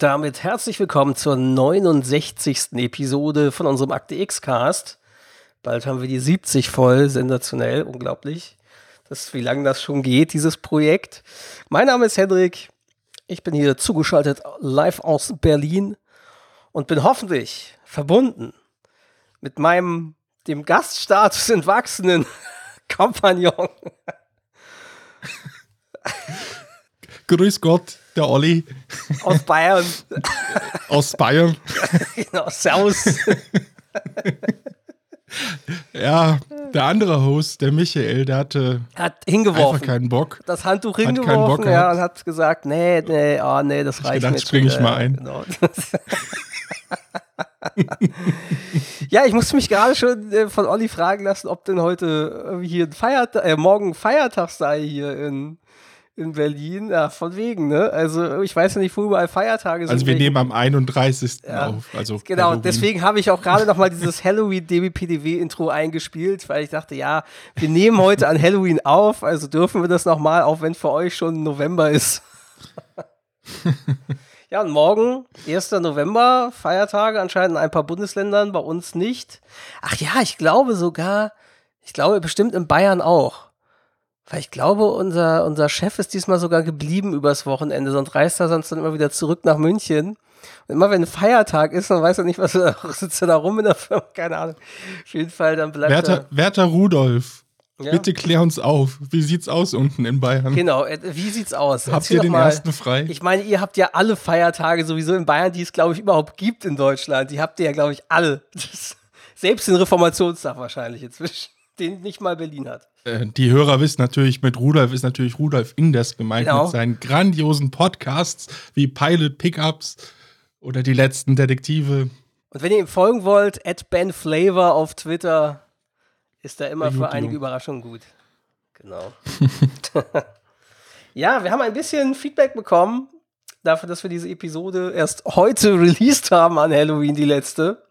Damit herzlich willkommen zur 69. Episode von unserem Akte X-Cast. Bald haben wir die 70 voll, sensationell, unglaublich. Das, wie lange das schon geht, dieses Projekt. Mein Name ist Hendrik. Ich bin hier zugeschaltet live aus Berlin und bin hoffentlich verbunden mit meinem dem Gaststatus entwachsenen Kompagnon. Grüß Gott, der Olli. Aus Bayern. Aus Bayern. genau, Servus. ja, der andere Host, der Michael, der hatte hat hingeworfen. einfach keinen Bock. Das Handtuch hingeworfen, ja, und hat gesagt, nee, nee, oh, nee, das ich reicht gedacht, nicht. spring ich mal ein. Genau. ja, ich musste mich gerade schon äh, von Olli fragen lassen, ob denn heute hier ein Feiertag, äh, morgen Feiertag sei hier in, in Berlin. Ja, von wegen, ne? Also ich weiß ja nicht, wo überall Feiertage sind. Also wir nehmen am 31. Ja. auf. Also Genau, Halloween. deswegen habe ich auch gerade noch mal dieses Halloween DBPDW Intro eingespielt, weil ich dachte, ja, wir nehmen heute an Halloween auf, also dürfen wir das noch mal, auch wenn für euch schon November ist. ja, und morgen, 1. November, Feiertage anscheinend in ein paar Bundesländern, bei uns nicht. Ach ja, ich glaube sogar, ich glaube bestimmt in Bayern auch. Weil ich glaube, unser, unser Chef ist diesmal sogar geblieben übers Wochenende, sonst reist er sonst dann immer wieder zurück nach München. Und immer wenn ein Feiertag ist, dann weiß er nicht, was er sitzt er da rum in der Firma, keine Ahnung. Auf jeden Fall, dann bleibt Werter, Werter Rudolf, er. Ja. bitte klär uns auf. Wie sieht's aus unten in Bayern? Genau, äh, wie sieht's aus? Habt Erzähl ihr den mal. ersten frei? Ich meine, ihr habt ja alle Feiertage sowieso in Bayern, die es, glaube ich, überhaupt gibt in Deutschland. Die habt ihr ja, glaube ich, alle. Das, selbst den Reformationstag wahrscheinlich inzwischen, den nicht mal Berlin hat. Äh, die Hörer wissen natürlich, mit Rudolf ist natürlich Rudolf Inders gemeint Genau. mit seinen grandiosen Podcasts wie Pilot Pickups oder die letzten Detektive. Und wenn ihr ihm folgen wollt, at Ben Flavor auf Twitter, ist da immer für einige. Überraschungen gut. Genau. ja, wir haben ein bisschen Feedback bekommen dafür, dass wir diese Episode erst heute released haben an Halloween, die letzte.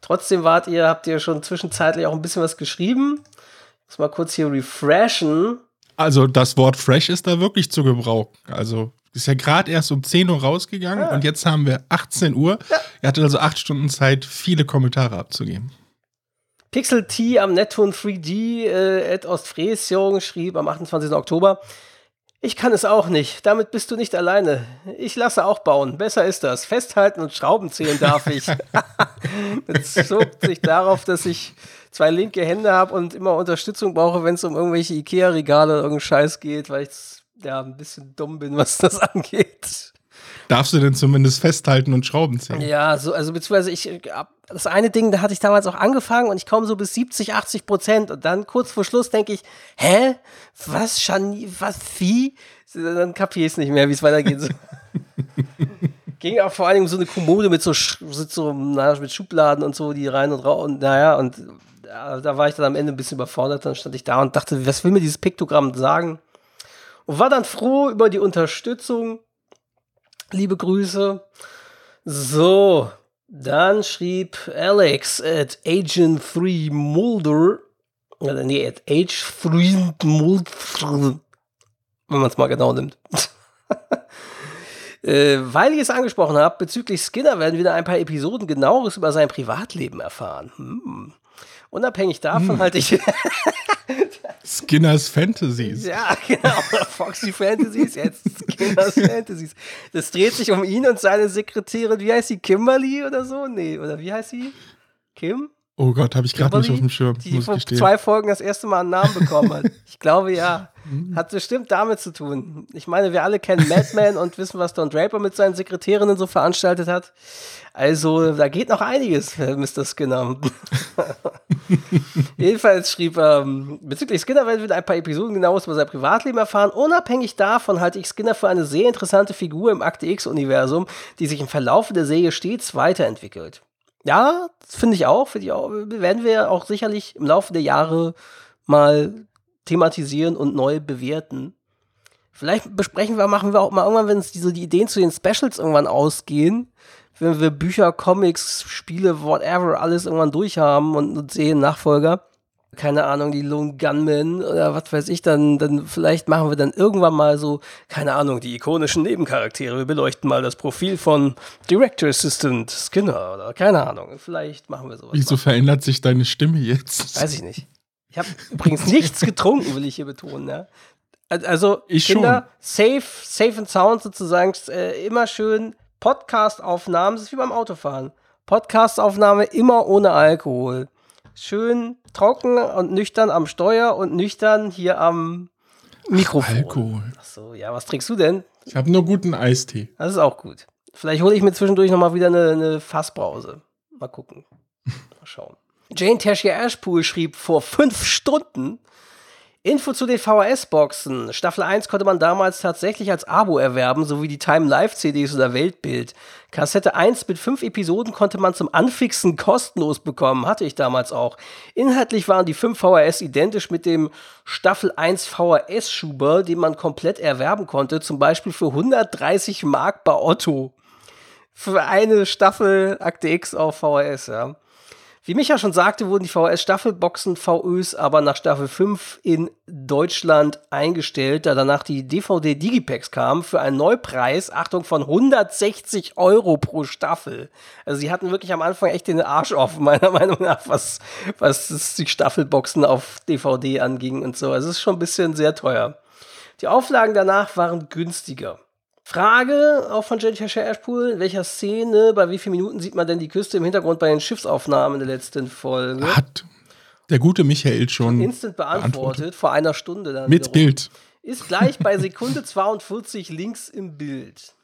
Trotzdem wart ihr, habt ihr schon zwischenzeitlich auch ein bisschen was geschrieben. Muss mal kurz hier refreshen. Also das Wort fresh ist da wirklich zu gebrauchen. Also ist ja gerade erst um 10 Uhr rausgegangen Ah. und jetzt haben wir 18 Uhr. Er hatte also acht Stunden Zeit, viele Kommentare abzugeben. Pixel T am Neptun 3D äh, at Ostfriesjung schrieb am 28. Oktober. Ich kann es auch nicht. Damit bist du nicht alleine. Ich lasse auch bauen. Besser ist das. Festhalten und Schrauben zählen darf ich. das zog sich darauf, dass ich zwei linke Hände habe und immer Unterstützung brauche, wenn es um irgendwelche Ikea-Regale oder irgendeinen Scheiß geht, weil ich ja ein bisschen dumm bin, was das angeht. Darfst du denn zumindest festhalten und Schrauben ziehen? Ja, so, also beziehungsweise ich, äh, das eine Ding, da hatte ich damals auch angefangen und ich komme so bis 70, 80 Prozent und dann kurz vor Schluss denke ich, hä? Was, Shani, was, wie? Dann kapiere ich es nicht mehr, wie es weitergeht. So. Ging auch vor allem um so eine Kommode mit so, mit so na, mit Schubladen und so, die rein und raus und naja, und ja, da war ich dann am Ende ein bisschen überfordert. Dann stand ich da und dachte, was will mir dieses Piktogramm sagen? Und war dann froh über die Unterstützung. Liebe Grüße. So, dann schrieb Alex at Agent 3 Mulder, oder nee, at Age 3 Mulder, wenn man es mal genau nimmt. äh, weil ich es angesprochen habe, bezüglich Skinner werden wieder ein paar Episoden genaueres über sein Privatleben erfahren. Hm. Unabhängig davon halte ich Skinners Fantasies. Ja, genau. Foxy Fantasies, jetzt Skinners Fantasies. Das dreht sich um ihn und seine Sekretärin, wie heißt sie, Kimberly oder so? Nee, oder wie heißt sie? Kim? Oh Gott, habe ich gerade nicht auf dem Schirm, die muss vor zwei Folgen das erste Mal einen Namen bekommen hat. ich glaube ja. Hat bestimmt damit zu tun. Ich meine, wir alle kennen Madman und wissen, was Don Draper mit seinen Sekretärinnen so veranstaltet hat. Also, da geht noch einiges, Mr. Skinner. Jedenfalls schrieb er, ähm, bezüglich Skinner werden wir in ein paar Episoden genaues über sein Privatleben erfahren. Unabhängig davon halte ich Skinner für eine sehr interessante Figur im Akte X-Universum, die sich im Verlauf der Serie stets weiterentwickelt. Ja, finde ich auch. Find ich auch. Werden wir auch sicherlich im Laufe der Jahre mal thematisieren und neu bewerten. Vielleicht besprechen wir, machen wir auch mal irgendwann, wenn es diese die Ideen zu den Specials irgendwann ausgehen, wenn wir Bücher, Comics, Spiele, whatever, alles irgendwann durchhaben und, und sehen Nachfolger keine Ahnung, die Lone Gunmen oder was weiß ich, dann, dann vielleicht machen wir dann irgendwann mal so, keine Ahnung, die ikonischen Nebencharaktere. Wir beleuchten mal das Profil von Director Assistant Skinner oder keine Ahnung. Vielleicht machen wir sowas. Wieso mal. verändert sich deine Stimme jetzt? Weiß ich nicht. Ich habe übrigens nichts getrunken, will ich hier betonen. Ja? Also, ich Kinder, schon. safe, safe and sound sozusagen, äh, immer schön Podcast-Aufnahmen, das ist wie beim Autofahren. Podcast-Aufnahme immer ohne Alkohol schön trocken und nüchtern am Steuer und nüchtern hier am Mikrofon. Ach, Alkohol. Achso, ja, was trinkst du denn? Ich habe nur guten Eistee. Das ist auch gut. Vielleicht hole ich mir zwischendurch nochmal wieder eine, eine Fassbrause. Mal gucken. Mal schauen. Jane Tashia Ashpool schrieb vor fünf Stunden, Info zu den VHS-Boxen. Staffel 1 konnte man damals tatsächlich als Abo erwerben, sowie die Time Live-CDs oder Weltbild. Kassette 1 mit 5 Episoden konnte man zum Anfixen kostenlos bekommen, hatte ich damals auch. Inhaltlich waren die 5 VHS identisch mit dem Staffel 1 VHS-Schuber, den man komplett erwerben konnte, zum Beispiel für 130 Mark bei Otto. Für eine Staffel Akte X auf VHS, ja. Wie Micha schon sagte, wurden die VHS-Staffelboxen VÖs aber nach Staffel 5 in Deutschland eingestellt, da danach die DVD-Digipacks kamen für einen Neupreis, Achtung, von 160 Euro pro Staffel. Also sie hatten wirklich am Anfang echt den Arsch offen, meiner Meinung nach, was, was die Staffelboxen auf DVD anging und so. Also es ist schon ein bisschen sehr teuer. Die Auflagen danach waren günstiger. Frage auch von Jennifer Ashpool, in welcher Szene, bei wie vielen Minuten sieht man denn die Küste im Hintergrund bei den Schiffsaufnahmen in der letzten Folge? Hat der gute Michael schon instant beantwortet, beantwortet. vor einer Stunde dann. Mit wiederum. Bild. Ist gleich bei Sekunde 42 links im Bild.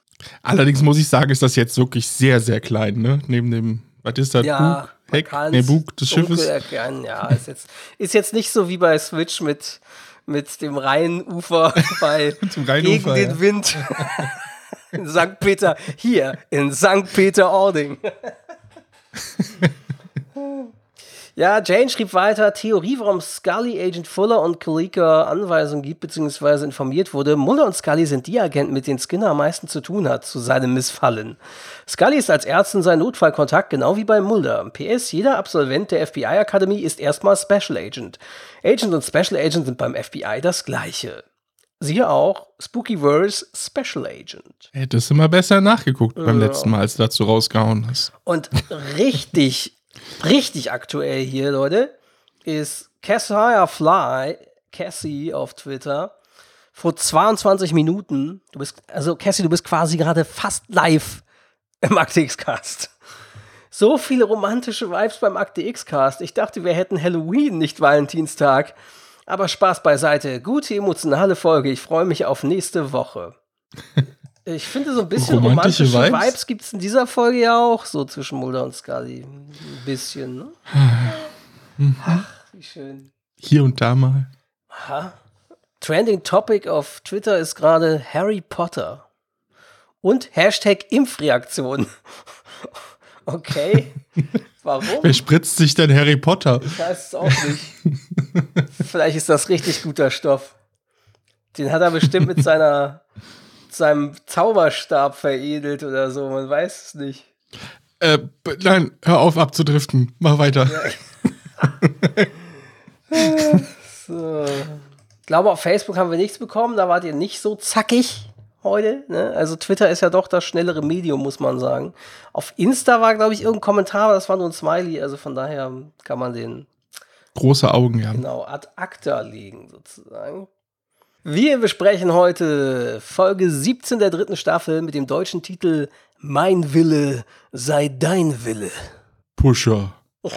Allerdings muss ich sagen, ist das jetzt wirklich sehr, sehr klein, ne? Neben dem, was ist das, ja, Bug, Heck, nee, Bug des Schiffes. Erkennen. Ja, ist jetzt, ist jetzt nicht so wie bei Switch mit mit dem Rheinufer bei Rheinufer, gegen den Wind in St. Peter, hier in St. Peter-Ording. Ja, Jane schrieb weiter, Theorie, warum Scully Agent Fuller und Kalika Anweisungen gibt bzw. informiert wurde. Mulder und Scully sind die Agenten, mit denen Skinner am meisten zu tun hat, zu seinem Missfallen. Scully ist als Ärztin sein Notfallkontakt, genau wie bei Mulder. PS, jeder Absolvent der FBI-Akademie ist erstmal Special Agent. Agent und Special Agent sind beim FBI das gleiche. Siehe auch Spookyverse Special Agent. Hättest du mal besser nachgeguckt beim letzten Mal, als du dazu rausgehauen hast. Und richtig richtig aktuell hier, Leute, ist Cassia Fly, Cassie auf Twitter, vor 22 Minuten, du bist, also Cassie, du bist quasi gerade fast live im Akte X-Cast. So viele romantische Vibes beim Akte X-Cast. Ich dachte, wir hätten Halloween, nicht Valentinstag. Aber Spaß beiseite. Gute emotionale Folge. Ich freue mich auf nächste Woche. Ich finde, so ein bisschen romantische, romantische Vibes, Vibes gibt es in dieser Folge ja auch, so zwischen Mulder und Scully. Ein bisschen, ne? Mhm. Ach, wie schön. Hier und da mal. Aha. Trending Topic auf Twitter ist gerade Harry Potter. Und Hashtag Impfreaktion. Okay. Warum? Wer spritzt sich denn Harry Potter? Ich weiß es auch nicht. Vielleicht ist das richtig guter Stoff. Den hat er bestimmt mit seiner seinem Zauberstab veredelt oder so, man weiß es nicht. Äh, nein, hör auf abzudriften. Mach weiter. Ja. so. Ich glaube, auf Facebook haben wir nichts bekommen, da wart ihr nicht so zackig heute. Ne? Also Twitter ist ja doch das schnellere Medium, muss man sagen. Auf Insta war, glaube ich, irgendein Kommentar, aber das war nur ein Smiley, also von daher kann man den große Augen, ja. Genau, ad acta legen sozusagen. Wir besprechen heute Folge 17 der dritten Staffel mit dem deutschen Titel Mein Wille sei dein Wille. Pusher.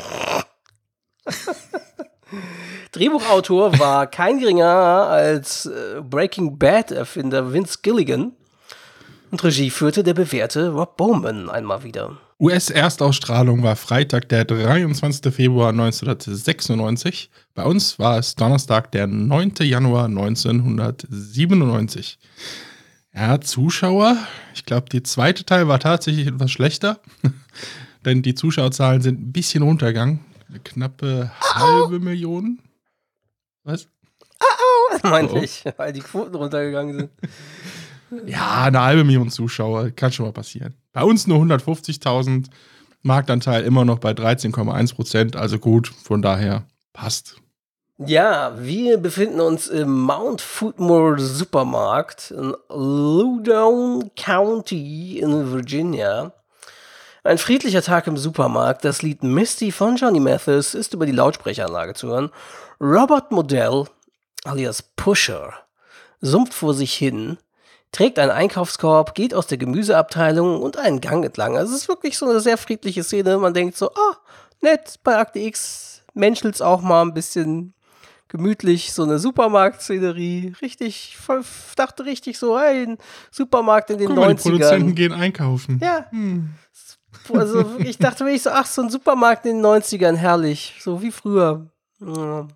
Drehbuchautor war kein geringer als äh, Breaking Bad-Erfinder Vince Gilligan. Und Regie führte der bewährte Rob Bowman einmal wieder. US-Erstausstrahlung war Freitag, der 23. Februar 1996. Bei uns war es Donnerstag, der 9. Januar 1997. Ja, Zuschauer. Ich glaube, der zweite Teil war tatsächlich etwas schlechter. Denn die Zuschauerzahlen sind ein bisschen runtergegangen. Eine knappe halbe Million. Was? Meinte Oh. ich, weil die Quoten runtergegangen sind. Ja, eine halbe Million Zuschauer. Kann schon mal passieren. Bei uns nur 150.000. Marktanteil immer noch bei 13,1 Prozent. Also gut, von daher passt. Ja, wir befinden uns im Mount Footmore Supermarkt in Loudoun County in Virginia. Ein friedlicher Tag im Supermarkt. Das Lied Misty von Johnny Mathis ist über die Lautsprecheranlage zu hören. Robert Modell, alias Pusher, sumpft vor sich hin, trägt einen Einkaufskorb, geht aus der Gemüseabteilung und einen Gang entlang. Also es ist wirklich so eine sehr friedliche Szene. Man denkt so, ah, nett, bei Akte X menschelt's auch mal ein bisschen gemütlich, so eine Supermarktszenerie. Richtig, voll, dachte richtig so, hey, ein Supermarkt in den Guck mal, die 90ern. Produzenten gehen einkaufen. Ja. Also wirklich, ich dachte wirklich so, ach, so ein Supermarkt in den 90ern, herrlich. So wie früher. Ja.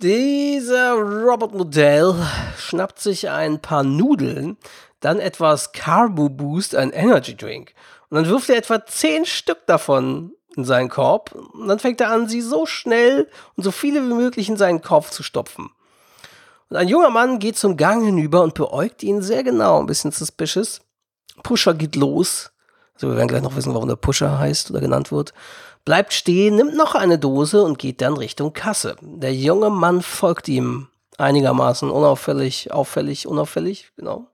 Dieser Robert Modell schnappt sich ein paar Nudeln, dann etwas Carbo Boost, ein Energy Drink. Und dann wirft er etwa zehn Stück davon in seinen Korb. Und dann fängt er an, sie so schnell und so viele wie möglich in seinen Korb zu stopfen. Und ein junger Mann geht zum Gang hinüber und beäugt ihn sehr genau, ein bisschen suspicious. Pusher geht los. Also wir werden gleich noch wissen, warum der Pusher heißt oder genannt wird. Bleibt stehen, nimmt noch eine Dose und geht dann Richtung Kasse. Der junge Mann folgt ihm einigermaßen unauffällig, auffällig, unauffällig, genau.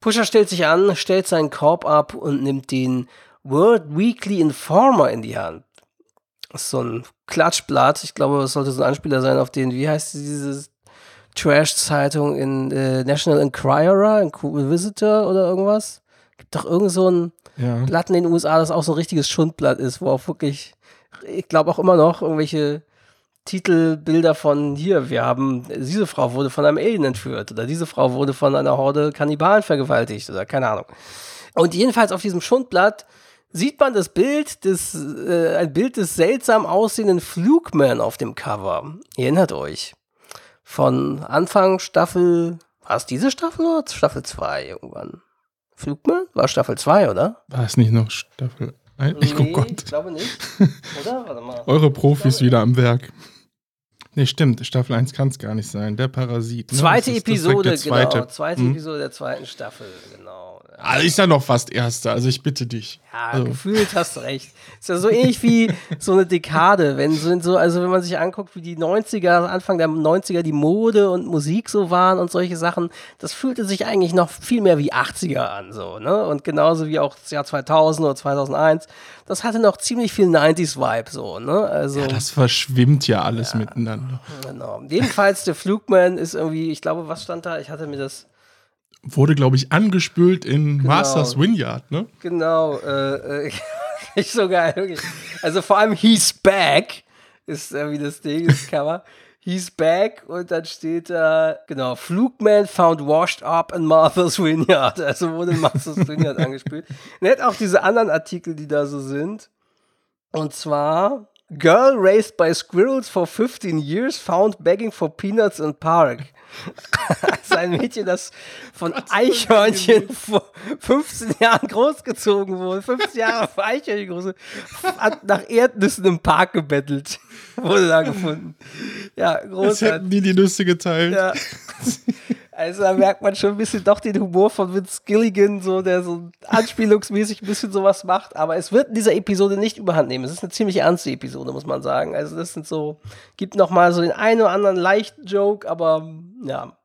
Pusher stellt sich an, stellt seinen Korb ab und nimmt den World Weekly Informer in die Hand. Das ist so ein Klatschblatt. Ich glaube, es sollte so ein Anspieler sein auf den, wie heißt diese Trash-Zeitung in äh, National Enquirer, Visitor oder irgendwas? Gibt doch irgend so ein Ja. Blatt in den USA, das auch so ein richtiges Schundblatt ist, wo auch wirklich, ich glaube auch immer noch irgendwelche Titelbilder von hier, wir haben, diese Frau wurde von einem Alien entführt oder diese Frau wurde von einer Horde Kannibalen vergewaltigt oder keine Ahnung. Und jedenfalls auf diesem Schundblatt sieht man das Bild des, äh, ein Bild des seltsam aussehenden Flugman auf dem Cover. Ihr erinnert euch. Von Anfang Staffel, war es diese Staffel oder Staffel 2 irgendwann? Flugman? War Staffel 2, oder? War es nicht noch Staffel 1? Ich guck Nee, Gott. Ich glaube nicht. Oder? Warte mal. Eure Profis wieder am Werk. Nee, stimmt. Staffel 1 kann es gar nicht sein. Der Parasit. Ne? Zweite Episode, zweite. genau. Zweite Hm. Episode der zweiten Staffel, genau. Ja, Ah, ist ja noch fast erste, also ich bitte dich. ja Also. gefühlt hast du recht. Ist ja so ähnlich wie so eine Dekade, wenn so, so, also wenn man sich anguckt, wie die 90er, Anfang der 90er die Mode und Musik so waren und solche Sachen, das fühlte sich eigentlich noch viel mehr wie 80er an, so, ne? Und genauso wie auch das Jahr 2000 oder 2001, das hatte noch ziemlich viel 90s-Vibe, so, ne? Also. Ja, das verschwimmt ja alles miteinander. Genau. Jedenfalls, der Flugman ist irgendwie, ich glaube, was stand da? Ich hatte mir das Wurde, glaube ich, angespült in Genau. Masters Vineyard, ne? genau, äh, äh, nicht so geil, wirklich. Also vor allem He's Back ist irgendwie das Ding, das Cover. He's Back und dann steht da, genau, Flugman found washed up in Martha's Vineyard. Also wurde Martha's Vineyard angespielt. Er hat auch diese anderen Artikel, die da so sind. Und zwar, Girl raised by squirrels for 15 years found begging for peanuts in park. also ein Mädchen, das von Eichhörnchen vor 15 Jahren großgezogen wurde. 15 Jahre für Eichhörnchen groß. Hat nach Erdnüssen im Park gebettelt. wurde da gefunden. Ja, großartig. hätten die die Nüsse geteilt. Ja. Also da merkt man schon ein bisschen doch den Humor von Vince Gilligan, so, der so anspielungsmäßig ein bisschen sowas macht. Aber es wird in dieser Episode nicht überhand nehmen. Es ist eine ziemlich ernste Episode, muss man sagen. Also das sind so, gibt noch mal so den einen oder anderen leichten Joke, aber ja.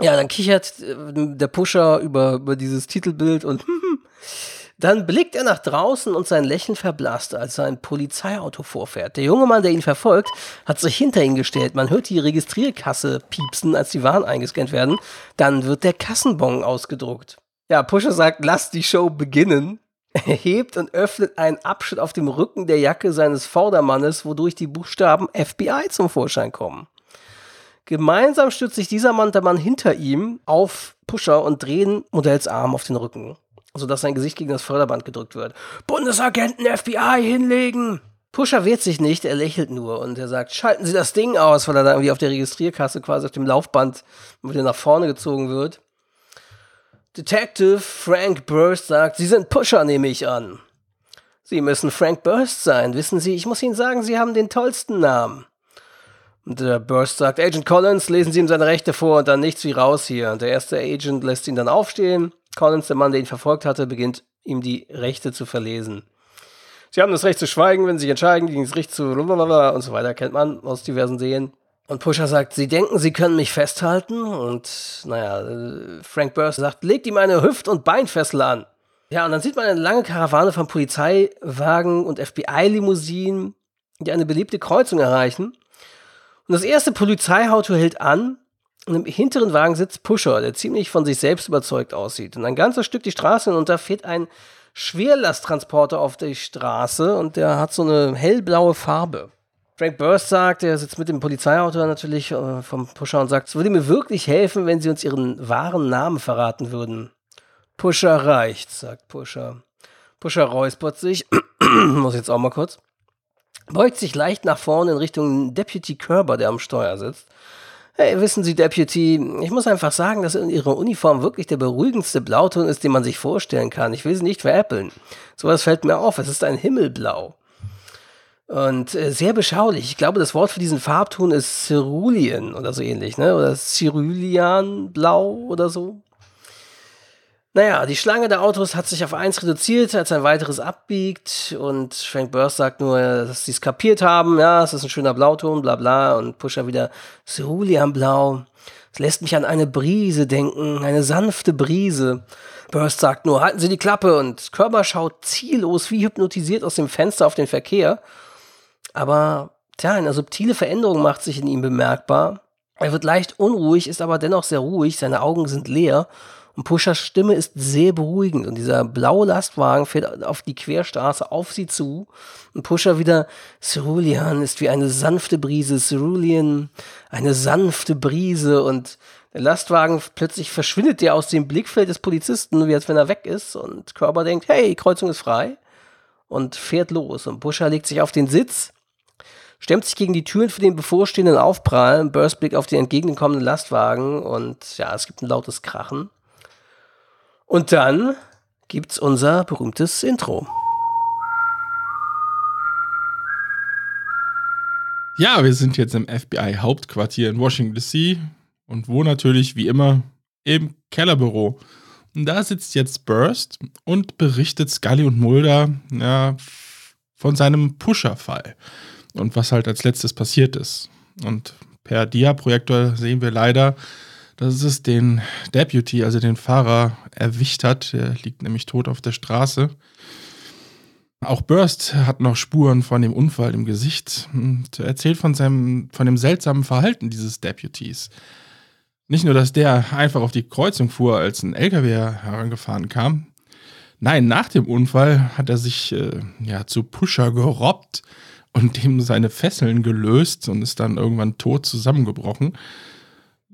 Ja, dann kichert äh, der Pusher über, über dieses Titelbild und Dann blickt er nach draußen und sein Lächeln verblasst, als sein Polizeiauto vorfährt. Der junge Mann, der ihn verfolgt, hat sich hinter ihn gestellt. Man hört die Registrierkasse piepsen, als die Waren eingescannt werden. Dann wird der Kassenbon ausgedruckt. Ja, Pusher sagt, lass die Show beginnen. Er hebt und öffnet einen Abschnitt auf dem Rücken der Jacke seines Vordermannes, wodurch die Buchstaben FBI zum Vorschein kommen. Gemeinsam stützt sich dieser Mann der Mann hinter ihm auf Pusher und drehen Modells Arm auf den Rücken, sodass sein Gesicht gegen das Förderband gedrückt wird. Bundesagenten FBI hinlegen! Pusher wehrt sich nicht, er lächelt nur und er sagt, schalten Sie das Ding aus, weil er da irgendwie auf der Registrierkasse quasi auf dem Laufband wieder nach vorne gezogen wird. Detective Frank Burst sagt, Sie sind Pusher, nehme ich an. Sie müssen Frank Burst sein. Wissen Sie, ich muss Ihnen sagen, Sie haben den tollsten Namen. Und der Burst sagt, Agent Collins, lesen Sie ihm seine Rechte vor und dann nichts wie raus hier. Und der erste Agent lässt ihn dann aufstehen. Collins, der Mann, der ihn verfolgt hatte, beginnt ihm die Rechte zu verlesen. Sie haben das Recht zu schweigen, wenn Sie sich entscheiden, gegen das Recht zu und so weiter, kennt man aus diversen Serien. Und Pusher sagt, Sie denken, Sie können mich festhalten? Und naja, Frank Burst sagt, legt ihm eine Hüft- und Beinfessel an. Ja, und dann sieht man eine lange Karawane von Polizeiwagen und FBI-Limousinen, die eine beliebte Kreuzung erreichen. Und das erste Polizeiauto hält an und im hinteren Wagen sitzt Pusher, der ziemlich von sich selbst überzeugt aussieht. Und ein ganzes Stück die Straße hinunter fährt ein Schwerlasttransporter auf die Straße und der hat so eine hellblaue Farbe. Frank Burst sagt, er sitzt mit dem Polizeiauto natürlich äh, vom Pusher und sagt, es würde mir wirklich helfen, wenn sie uns ihren wahren Namen verraten würden. Pusher reicht, sagt Pusher. Pusher räuspert sich, muss jetzt auch mal kurz, beugt sich leicht nach vorne in Richtung Deputy Kerber, der am Steuer sitzt. Hey, wissen Sie, Deputy, ich muss einfach sagen, dass in Ihrer Uniform wirklich der beruhigendste Blauton ist, den man sich vorstellen kann. Ich will Sie nicht veräppeln. Sowas fällt mir auf. Es ist ein Himmelblau. Und äh, sehr beschaulich. Ich glaube, das Wort für diesen Farbton ist Cerulean oder so ähnlich, ne? Oder Cerulean-Blau oder so. Naja, die Schlange der Autos hat sich auf eins reduziert, als ein weiteres abbiegt. Und Frank Burst sagt nur, dass sie es kapiert haben. Ja, es ist ein schöner Blauton, bla bla. Und Pusher wieder Cerulean-Blau. Es lässt mich an eine Brise denken, eine sanfte Brise. Burst sagt nur, halten Sie die Klappe. Und Körber schaut ziellos wie hypnotisiert aus dem Fenster auf den Verkehr. Aber tja, eine subtile Veränderung macht sich in ihm bemerkbar. Er wird leicht unruhig, ist aber dennoch sehr ruhig, seine Augen sind leer und Pushers Stimme ist sehr beruhigend. Und dieser blaue Lastwagen fährt auf die Querstraße auf sie zu. Und Pusher wieder, Cerulean ist wie eine sanfte Brise, Cerulean, eine sanfte Brise. Und der Lastwagen plötzlich verschwindet der aus dem Blickfeld des Polizisten, wie als wenn er weg ist. Und Körper denkt, hey, Kreuzung ist frei. Und fährt los. Und Pusher legt sich auf den Sitz stemmt sich gegen die Türen für den bevorstehenden Aufprall, Burst blickt auf den entgegenkommenden Lastwagen. Und ja, es gibt ein lautes Krachen. Und dann gibt's unser berühmtes Intro. Ja, wir sind jetzt im FBI-Hauptquartier in Washington DC und wo natürlich wie immer im Kellerbüro. Und da sitzt jetzt Burst und berichtet Scully und Mulder ja, von seinem Pusher-Fall und was halt als letztes passiert ist. Und per Dia-Projektor sehen wir leider, dass es den Deputy, also den Fahrer, erwischt hat. Der liegt nämlich tot auf der Straße. Auch Burst hat noch Spuren von dem Unfall im Gesicht und erzählt von, seinem, von dem seltsamen Verhalten dieses Deputies. Nicht nur, dass der einfach auf die Kreuzung fuhr, als ein LKW herangefahren kam. Nein, nach dem Unfall hat er sich äh, ja, zu Pusher gerobbt und dem seine Fesseln gelöst und ist dann irgendwann tot zusammengebrochen.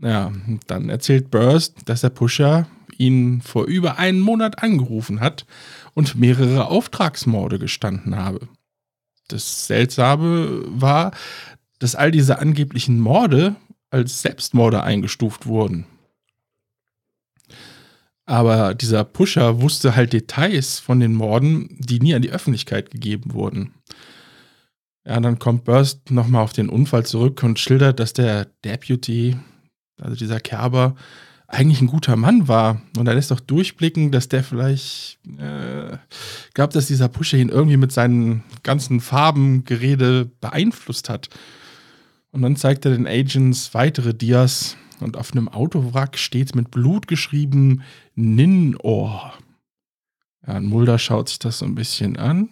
Ja, dann erzählt Burst, dass der Pusher ihn vor über einem Monat angerufen hat und mehrere Auftragsmorde gestanden habe. Das Seltsame war, dass all diese angeblichen Morde als Selbstmorde eingestuft wurden. Aber dieser Pusher wusste halt Details von den Morden, die nie an die Öffentlichkeit gegeben wurden. Ja, dann kommt Burst nochmal auf den Unfall zurück und schildert, dass der Deputy, also dieser Kerber, eigentlich ein guter Mann war. Und er lässt doch durchblicken, dass der vielleicht äh, gab, dass dieser Pusher ihn irgendwie mit seinen ganzen Farbengerede beeinflusst hat. Und dann zeigt er den Agents weitere Dias und auf einem Autowrack steht mit Blut geschrieben Ninor. Ja, und Mulder schaut sich das so ein bisschen an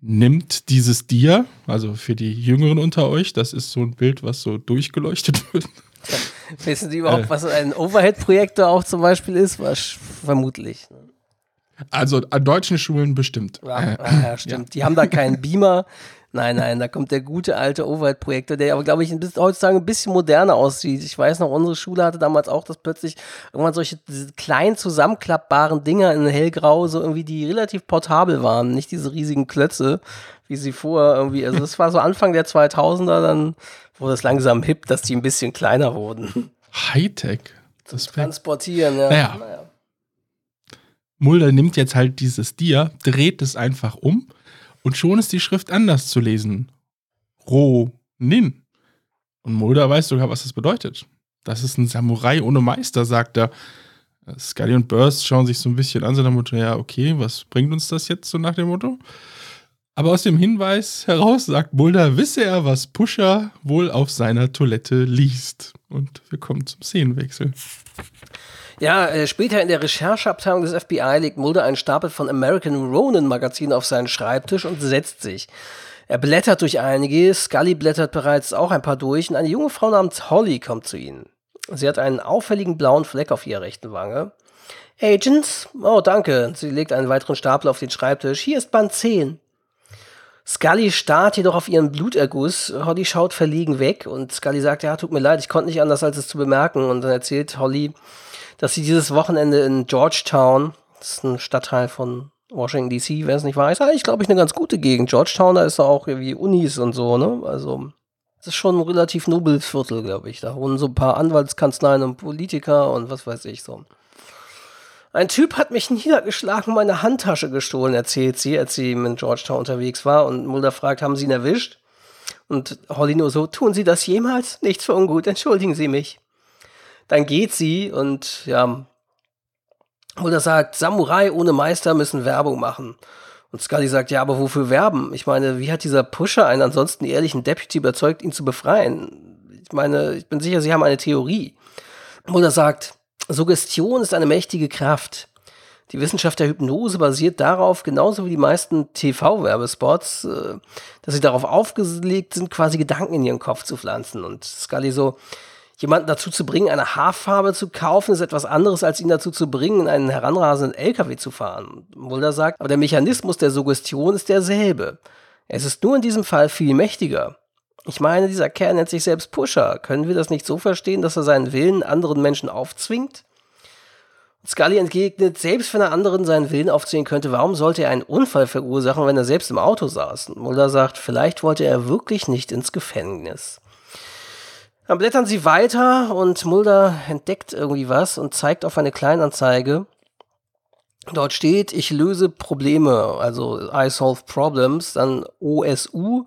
nimmt dieses Dia, also für die Jüngeren unter euch, das ist so ein Bild, was so durchgeleuchtet wird. Wissen Sie überhaupt, äh, was ein Overhead-Projektor auch zum Beispiel ist? Was, vermutlich. Ne? Also an deutschen Schulen bestimmt. Ja, äh, ja stimmt. Ja. Die haben da keinen Beamer. Nein, nein, da kommt der gute alte Overhead-Projektor, der aber, glaube ich, ein bisschen, heutzutage ein bisschen moderner aussieht. Ich weiß noch, unsere Schule hatte damals auch, dass plötzlich irgendwann solche kleinen zusammenklappbaren Dinger in hellgrau, so irgendwie, die relativ portabel waren, nicht diese riesigen Klötze, wie sie vorher irgendwie, also das war so Anfang der 2000er, dann wurde es langsam hip, dass die ein bisschen kleiner wurden. Hightech. Das Transportieren, ja. Naja. naja. Mulder nimmt jetzt halt dieses Dia, dreht es einfach um und schon ist die Schrift anders zu lesen. Ronin. Und Mulder weiß sogar, was das bedeutet. Das ist ein Samurai ohne Meister, sagt er. Scully und Burst schauen sich so ein bisschen an, so nach dem Motto, ja, okay, was bringt uns das jetzt so nach dem Motto? Aber aus dem Hinweis heraus sagt Mulder, wisse er, was Pusher wohl auf seiner Toilette liest. Und wir kommen zum Szenenwechsel. Ja, äh, später in der Rechercheabteilung des FBI legt Mulder einen Stapel von American Ronin Magazinen auf seinen Schreibtisch und setzt sich. Er blättert durch einige, Scully blättert bereits auch ein paar durch und eine junge Frau namens Holly kommt zu ihnen. Sie hat einen auffälligen blauen Fleck auf ihrer rechten Wange. Agents? Oh, danke. Sie legt einen weiteren Stapel auf den Schreibtisch. Hier ist Band 10. Scully starrt jedoch auf ihren Bluterguss. Holly schaut verlegen weg und Scully sagt, ja, tut mir leid, ich konnte nicht anders, als es zu bemerken. Und dann erzählt Holly, dass sie dieses Wochenende in Georgetown, das ist ein Stadtteil von Washington DC, wer es nicht weiß, ich glaube ich eine ganz gute Gegend. Georgetown, da ist auch irgendwie Unis und so, ne? Also, das ist schon ein relativ nobles Viertel, glaube ich. Da wohnen so ein paar Anwaltskanzleien und Politiker und was weiß ich so. Ein Typ hat mich niedergeschlagen und meine Handtasche gestohlen, erzählt sie, als sie in Georgetown unterwegs war. Und Mulder fragt, haben Sie ihn erwischt? Und Holly nur so, tun Sie das jemals? Nichts für ungut, entschuldigen Sie mich. Dann geht sie und ja, Mulder sagt, Samurai ohne Meister müssen Werbung machen. Und Scully sagt, ja, aber wofür werben? Ich meine, wie hat dieser Pusher einen ansonsten ehrlichen Deputy überzeugt, ihn zu befreien? Ich meine, ich bin sicher, Sie haben eine Theorie. Mulder sagt, Suggestion ist eine mächtige Kraft. Die Wissenschaft der Hypnose basiert darauf, genauso wie die meisten TV-Werbespots, äh, dass sie darauf aufgelegt sind, quasi Gedanken in ihren Kopf zu pflanzen. Und Scully so, jemanden dazu zu bringen, eine Haarfarbe zu kaufen, ist etwas anderes, als ihn dazu zu bringen, in einen heranrasenden LKW zu fahren. Mulder sagt, aber der Mechanismus der Suggestion ist derselbe. Es ist nur in diesem Fall viel mächtiger. Ich meine, dieser Kerl nennt sich selbst Pusher. Können wir das nicht so verstehen, dass er seinen Willen anderen Menschen aufzwingt? Scully entgegnet, selbst wenn er anderen seinen Willen aufzwingen könnte, warum sollte er einen Unfall verursachen, wenn er selbst im Auto saß? Mulder sagt, vielleicht wollte er wirklich nicht ins Gefängnis. Dann blättern sie weiter und Mulder entdeckt irgendwie was und zeigt auf eine Kleinanzeige. Dort steht, ich löse Probleme, also I solve problems, dann OSU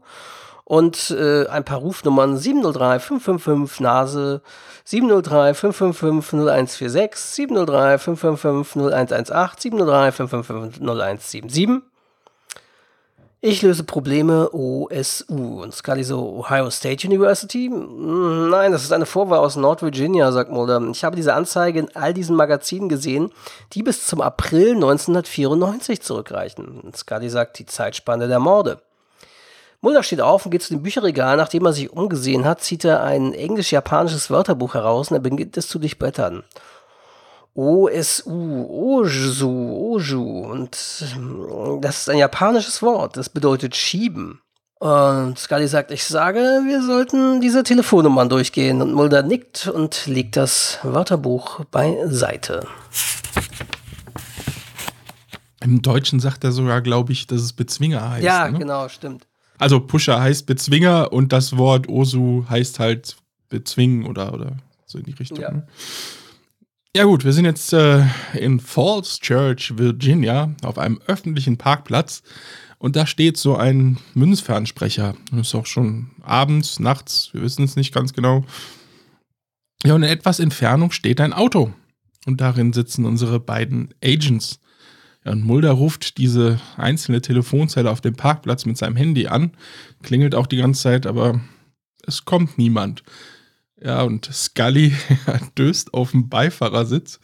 und äh, ein paar Rufnummern 703 555 Nase, 703 555 0146, 703 555 0118, 703 555 0177. Ich löse Probleme OSU. Und Scully so, Ohio State University? Hm, nein, das ist eine Vorwahl aus Nord Virginia, sagt Mulder. Ich habe diese Anzeige in all diesen Magazinen gesehen, die bis zum April 1994 zurückreichen. Und Scully sagt, die Zeitspanne der Morde. Mulder steht auf und geht zu dem Bücherregal. Nachdem er sich umgesehen hat, zieht er ein englisch-japanisches Wörterbuch heraus und er beginnt es zu durchblättern. OSU, Oju, Oju. Und hm, das ist ein japanisches Wort. Das bedeutet schieben. Und Scully sagt, ich sage, wir sollten diese Telefonnummern durchgehen. Und Mulder nickt und legt das Wörterbuch beiseite. Im Deutschen sagt er sogar, glaube ich, dass es Bezwinger heißt. Ja, ne? genau, stimmt. Also Pusher heißt Bezwinger und das Wort Osu heißt halt bezwingen oder, oder so in die Richtung. Ja. Ne? Ja gut, wir sind jetzt äh, in Falls Church, Virginia, auf einem öffentlichen Parkplatz und da steht so ein Münzfernsprecher. Das ist auch schon abends, nachts, wir wissen es nicht ganz genau. Ja, und in etwas Entfernung steht ein Auto und darin sitzen unsere beiden Agents. Und Mulder ruft diese einzelne Telefonzelle auf dem Parkplatz mit seinem Handy an, klingelt auch die ganze Zeit, aber es kommt niemand. Ja, und Scully döst auf dem Beifahrersitz.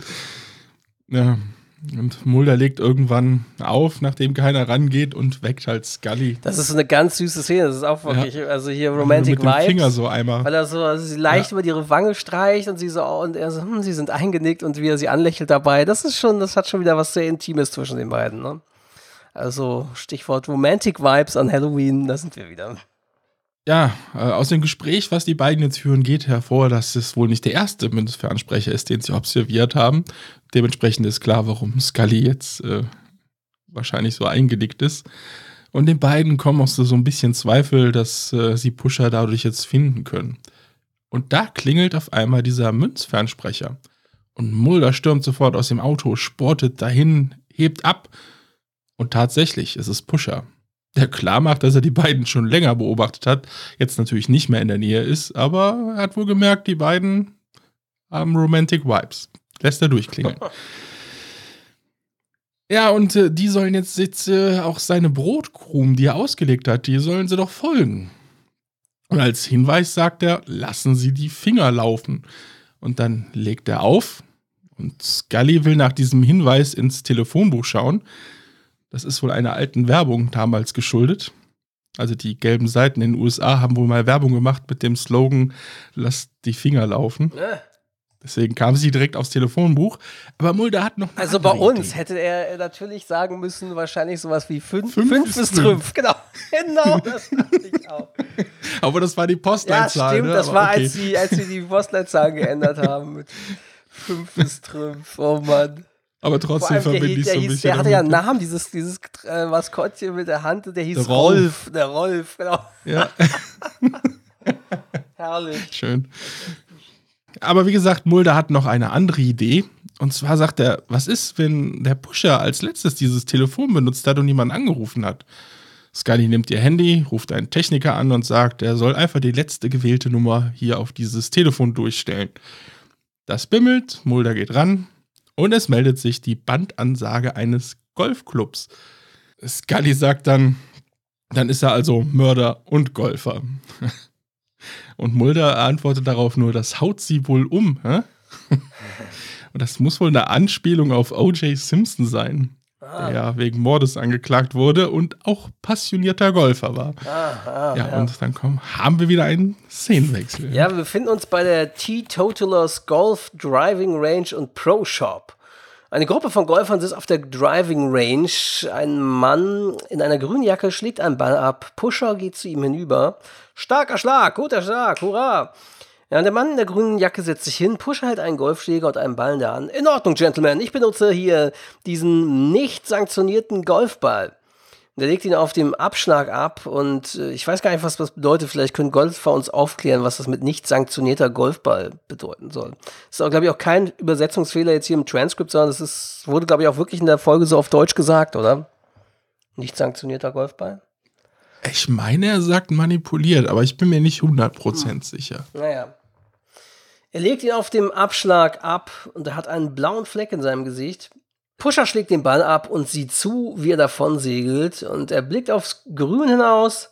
Ja, Und Mulder legt irgendwann auf, nachdem keiner rangeht und weckt halt Scully. Das ist so eine ganz süße Szene. Das ist auch wirklich, ja. also hier Romantic mit dem Vibes. Finger so einmal. Weil er so also sie leicht ja. über ihre Wange streicht und sie so, und er so, hm, sie sind eingenickt und wie er sie anlächelt dabei. Das ist schon, das hat schon wieder was sehr Intimes zwischen den beiden, ne? Also Stichwort Romantic Vibes an Halloween, da sind wir wieder. Ja, äh, aus dem Gespräch, was die beiden jetzt führen, geht hervor, dass es wohl nicht der erste Münzfernsprecher ist, den sie observiert haben. Dementsprechend ist klar, warum Scully jetzt äh, wahrscheinlich so eingedickt ist. Und den beiden kommen auch so, ein bisschen Zweifel, dass äh, sie Pusher dadurch jetzt finden können. Und da klingelt auf einmal dieser Münzfernsprecher. Und Mulder stürmt sofort aus dem Auto, sportet dahin, hebt ab. Und tatsächlich, es ist Pusher der klar macht, dass er die beiden schon länger beobachtet hat, jetzt natürlich nicht mehr in der Nähe ist, aber er hat wohl gemerkt, die beiden haben Romantic Vibes. Lässt er durchklingeln. ja, und äh, die sollen jetzt, jetzt äh, auch seine Brotkrumen, die er ausgelegt hat, die sollen sie doch folgen. Und als Hinweis sagt er, lassen Sie die Finger laufen. Und dann legt er auf und Scully will nach diesem Hinweis ins Telefonbuch schauen. Das ist wohl einer alten Werbung damals geschuldet. Also die gelben Seiten in den USA haben wohl mal Werbung gemacht mit dem Slogan Lass die Finger laufen. Äh. Deswegen kam sie direkt aufs Telefonbuch. Aber Mulder hat noch. Also bei uns Idee. hätte er natürlich sagen müssen, wahrscheinlich sowas wie fünf, fünf, fünf bis fünf. Genau, genau, das dachte ich auch. Aber das war die Postleitzahl. Ja, stimmt, ne? das Aber war, okay. als, sie, als sie die Postleitzahl geändert haben mit fünf bis fünf. Oh Mann. Aber trotzdem verbinde ich so ein bisschen. Der hatte ja einen Namen, dieses, dieses äh, Maskottchen mit der Hand, der hieß der Rolf. Rolf. Der Rolf, genau. Ja. Herrlich. Schön. Aber wie gesagt, Mulder hat noch eine andere Idee. Und zwar sagt er, was ist, wenn der Pusher als letztes dieses Telefon benutzt hat und jemand angerufen hat? Scully nimmt ihr Handy, ruft einen Techniker an und sagt, er soll einfach die letzte gewählte Nummer hier auf dieses Telefon durchstellen. Das bimmelt, Mulder geht ran, und es meldet sich die Bandansage eines Golfclubs. Scully sagt dann, dann ist er also Mörder und Golfer. Und Mulder antwortet darauf nur, das haut sie wohl um. Hä? Und das muss wohl eine Anspielung auf O.J. Simpson sein ah. der wegen Mordes angeklagt wurde und auch passionierter Golfer war. Ah, ah, ja, ja, und dann kommen, haben wir wieder einen Szenenwechsel. Ja, wir befinden uns bei der Teetotalers Golf Driving Range und Pro Shop. Eine Gruppe von Golfern sitzt auf der Driving Range. Ein Mann in einer grünen Jacke schlägt einen Ball ab. Pusher geht zu ihm hinüber. Starker Schlag, guter Schlag, hurra! Ja, der Mann in der grünen Jacke setzt sich hin, pusht halt einen Golfschläger und einen Ball in der Hand. In Ordnung, Gentlemen, ich benutze hier diesen nicht sanktionierten Golfball. Der legt ihn auf dem Abschlag ab und äh, ich weiß gar nicht, was das bedeutet. Vielleicht können Golfer uns aufklären, was das mit nicht sanktionierter Golfball bedeuten soll. Das ist, glaube ich, auch kein Übersetzungsfehler jetzt hier im Transkript, sondern das ist, wurde, glaube ich, auch wirklich in der Folge so auf Deutsch gesagt, oder? Nicht sanktionierter Golfball? Ich meine, er sagt manipuliert, aber ich bin mir nicht 100% hm. sicher. Naja. Er legt ihn auf dem Abschlag ab und er hat einen blauen Fleck in seinem Gesicht. Pusher schlägt den Ball ab und sieht zu, wie er davon segelt. Und er blickt aufs Grün hinaus,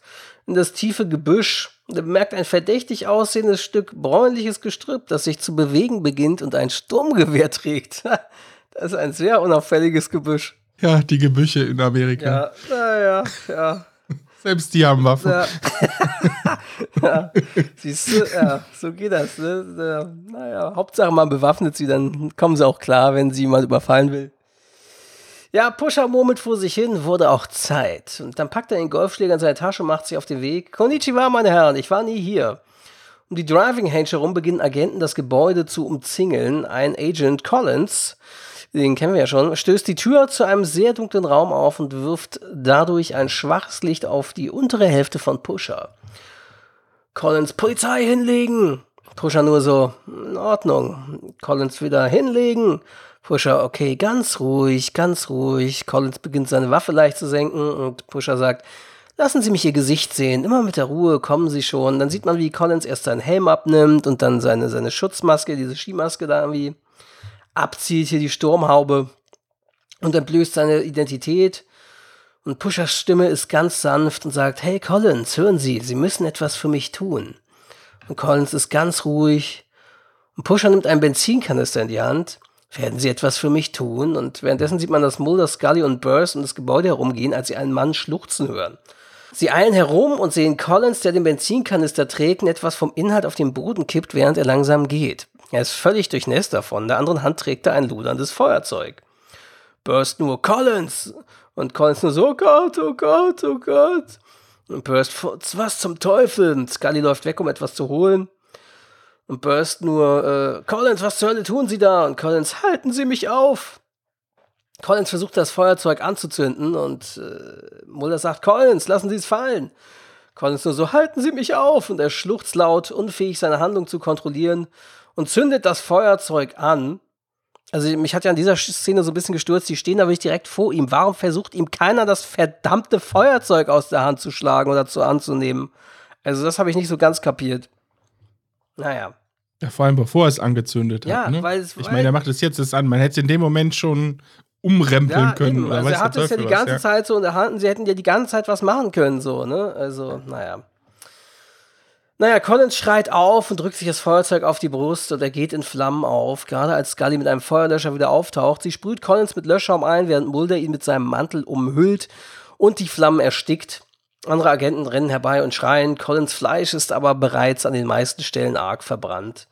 in das tiefe Gebüsch. Und er bemerkt ein verdächtig aussehendes Stück bräunliches Gestrüpp, das sich zu bewegen beginnt und ein Sturmgewehr trägt. das ist ein sehr unauffälliges Gebüsch. Ja, die Gebüsche in Amerika. Ja, naja, ja. Selbst die haben Waffen. Ja. ja. Siehst du, ja, so geht das. Ne? Naja, Hauptsache man bewaffnet sie, dann kommen sie auch klar, wenn sie jemand überfallen will. Ja, Pusher murmelt vor sich hin, wurde auch Zeit. Und dann packt er den Golfschläger in seine Tasche und macht sich auf den Weg. Konnichiwa, meine Herren, ich war nie hier. Um die Driving Range herum beginnen Agenten das Gebäude zu umzingeln. Ein Agent Collins den kennen wir ja schon, stößt die Tür zu einem sehr dunklen Raum auf und wirft dadurch ein schwaches Licht auf die untere Hälfte von Pusher. Collins, Polizei hinlegen! Pusher nur so, in Ordnung. Collins wieder hinlegen. Pusher, okay, ganz ruhig, ganz ruhig. Collins beginnt seine Waffe leicht zu senken und Pusher sagt, lassen Sie mich Ihr Gesicht sehen, immer mit der Ruhe, kommen Sie schon. Dann sieht man, wie Collins erst seinen Helm abnimmt und dann seine, seine Schutzmaske, diese Skimaske da irgendwie abzieht, hier die Sturmhaube und entblößt seine Identität. Und Pushers Stimme ist ganz sanft und sagt, hey Collins, hören Sie, Sie müssen etwas für mich tun. Und Collins ist ganz ruhig. Und Pusher nimmt einen Benzinkanister in die Hand, Werden Sie etwas für mich tun? Und währenddessen sieht man, dass Mulder, Scully und Burst um das Gebäude herumgehen, als sie einen Mann schluchzen hören. Sie eilen herum und sehen Collins, der den Benzinkanister trägt und etwas vom Inhalt auf den Boden kippt, während er langsam geht. Er ist völlig durchnässt davon. In der anderen Hand trägt er ein luderndes Feuerzeug. Burst nur Collins und Collins nur so, oh Gott, oh Gott, oh Gott. Und Burst, was zum Teufel? Scully läuft weg, um etwas zu holen. Und Burst nur, äh, Collins, was zur Hölle tun Sie da? Und Collins, halten Sie mich auf! Collins versucht das Feuerzeug anzuzünden und äh, Mulder sagt, Collins, lassen Sie es fallen. Collins nur so, halten Sie mich auf! Und er schluchzt laut, unfähig seine Handlung zu kontrollieren und zündet das Feuerzeug an. Also mich hat ja an dieser Szene so ein bisschen gestürzt, die stehen da wirklich direkt vor ihm. Warum versucht ihm keiner das verdammte Feuerzeug aus der Hand zu schlagen oder zu anzunehmen? Also das habe ich nicht so ganz kapiert. Naja. Ja, vor allem bevor er es angezündet ja, hat. Ne? Weil es, ich meine, er macht es jetzt erst an. Man hätte es in dem Moment schon umrempeln ja, können. Eben. Oder also weiß er hat es ja die was, ganze ja. Zeit so in der Hand und sie hätten ja die ganze Zeit was machen können, so, ne? Also, naja. Naja, Collins schreit auf und drückt sich das Feuerzeug auf die Brust und er geht in Flammen auf. Gerade als Scully mit einem Feuerlöscher wieder auftaucht. Sie sprüht Collins mit Löschschaum ein, während Mulder ihn mit seinem Mantel umhüllt und die Flammen erstickt. Andere Agenten rennen herbei und schreien. Collins Fleisch ist aber bereits an den meisten Stellen arg verbrannt.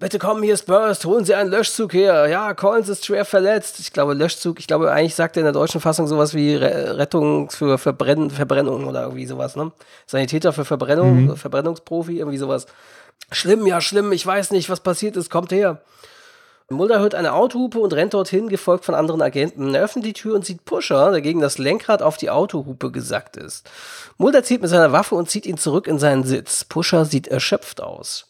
Bitte kommen, hier ist Burst, holen Sie einen Löschzug her. Ja, Collins ist schwer verletzt. Ich glaube, Löschzug, ich glaube, eigentlich sagt er in der deutschen Fassung sowas wie Re Rettung für Verbrenn Verbrennung oder irgendwie sowas, ne? Sanitäter für Verbrennung, Mhm. Verbrennungsprofi, irgendwie sowas. Schlimm, ja, schlimm, ich weiß nicht, was passiert ist, kommt her. Mulder hört eine Autohupe und rennt dorthin, gefolgt von anderen Agenten. Er öffnet die Tür und sieht Pusher, der gegen das Lenkrad auf die Autohupe gesackt ist. Mulder zieht mit seiner Waffe und zieht ihn zurück in seinen Sitz. Pusher sieht erschöpft aus.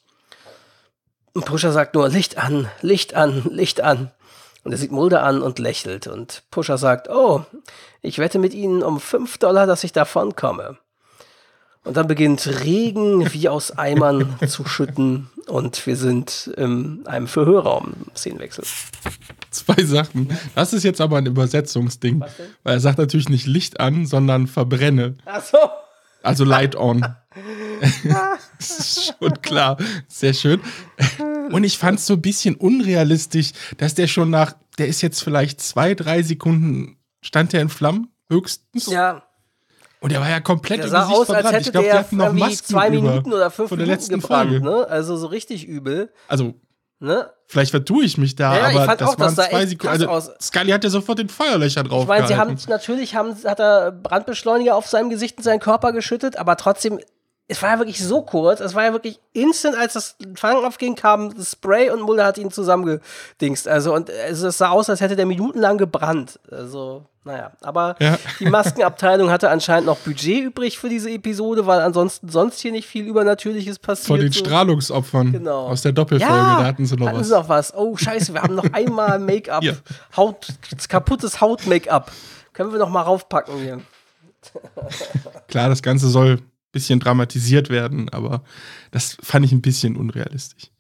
Und Pusher sagt nur, Licht an, Licht an, Licht an. Und er sieht Mulder an und lächelt. Und Pusher sagt, oh, ich wette mit Ihnen um 5 Dollar, dass ich davon komme. Und dann beginnt Regen wie aus Eimern zu schütten. Und wir sind in einem Verhörraum. Szenenwechsel. Zwei Sachen. Das ist jetzt aber ein Übersetzungsding. Weil er sagt natürlich nicht Licht an, sondern verbrenne. Ach so. Also Light on. das ist schon klar. Sehr schön. Und ich fand es so ein bisschen unrealistisch, dass der schon nach, der ist jetzt vielleicht zwei, drei Sekunden, stand der in Flammen, höchstens. Ja, Und er war ja komplett der sah aus, als verbrannt. hätte Ich glaube, die der hatten noch Masken zwei über Minuten oder fünf von der Minuten letzten gebrannt, Folge. ne? Also so richtig übel, Also, ne? vielleicht vertue ich mich da, Ja, ich aber fand das auch, das waren sah zwei Sekunden. Also, Scully hat ja sofort den Feuerlöcher drauf Ich meine, sie haben natürlich haben, hat er Brandbeschleuniger auf seinem Gesicht und seinen Körper geschüttet, aber trotzdem, es war ja wirklich so kurz, es war ja wirklich instant, als das Fang aufging, kam das Spray und Mulder hat ihn zusammengedingst. Also, und also es sah aus, als hätte der minutenlang gebrannt. Also, naja, aber Ja. die Maskenabteilung hatte anscheinend noch Budget übrig für diese Episode, weil ansonsten sonst hier nicht viel Übernatürliches passiert. Von den so. Strahlungsopfern Genau. aus der Doppelfolge, Ja, da hatten sie noch hatten was. sie noch was. Oh, scheiße, wir haben noch einmal Make-up. Ja. Haut, kaputtes Haut-Make-up. Können wir noch mal raufpacken hier. Klar, das Ganze soll bisschen dramatisiert werden, aber das fand ich ein bisschen unrealistisch.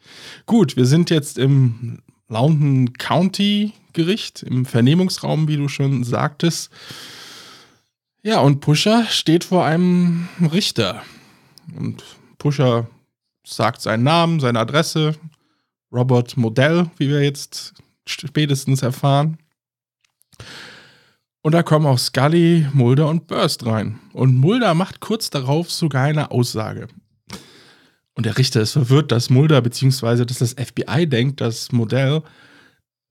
Gut, wir sind jetzt im Loudoun County Gericht, im Vernehmungsraum, wie du schon sagtest. Ja, und Pusher steht vor einem Richter. Und Pusher sagt seinen Namen, seine Adresse, Robert Modell, wie wir jetzt spätestens erfahren. Und da kommen auch Scully, Mulder und Burst rein. Und Mulder macht kurz darauf sogar eine Aussage. Und der Richter ist verwirrt, dass Mulder bzw. dass das FBI denkt, dass Modell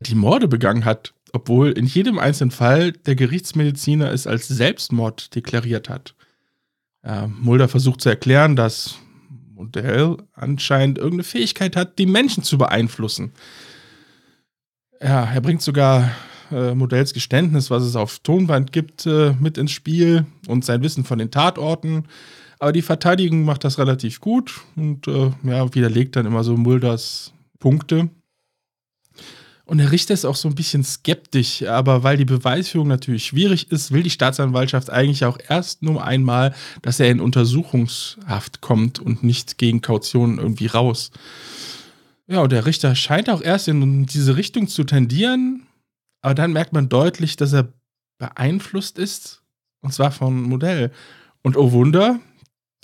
die Morde begangen hat, obwohl in jedem einzelnen Fall der Gerichtsmediziner es als Selbstmord deklariert hat. Ja, Mulder versucht zu erklären, dass Modell anscheinend irgendeine Fähigkeit hat, die Menschen zu beeinflussen. Ja, er bringt sogar äh, Modells Geständnis, was es auf Tonband gibt, äh, mit ins Spiel und sein Wissen von den Tatorten. Aber die Verteidigung macht das relativ gut und äh, ja, widerlegt dann immer so Mulders Punkte. Und der Richter ist auch so ein bisschen skeptisch, aber weil die Beweisführung natürlich schwierig ist, will die Staatsanwaltschaft eigentlich auch erst nur einmal, dass er in Untersuchungshaft kommt und nicht gegen Kaution irgendwie raus. Ja, und der Richter scheint auch erst in diese Richtung zu tendieren, aber dann merkt man deutlich, dass er beeinflusst ist, und zwar von Modell. Und oh Wunder,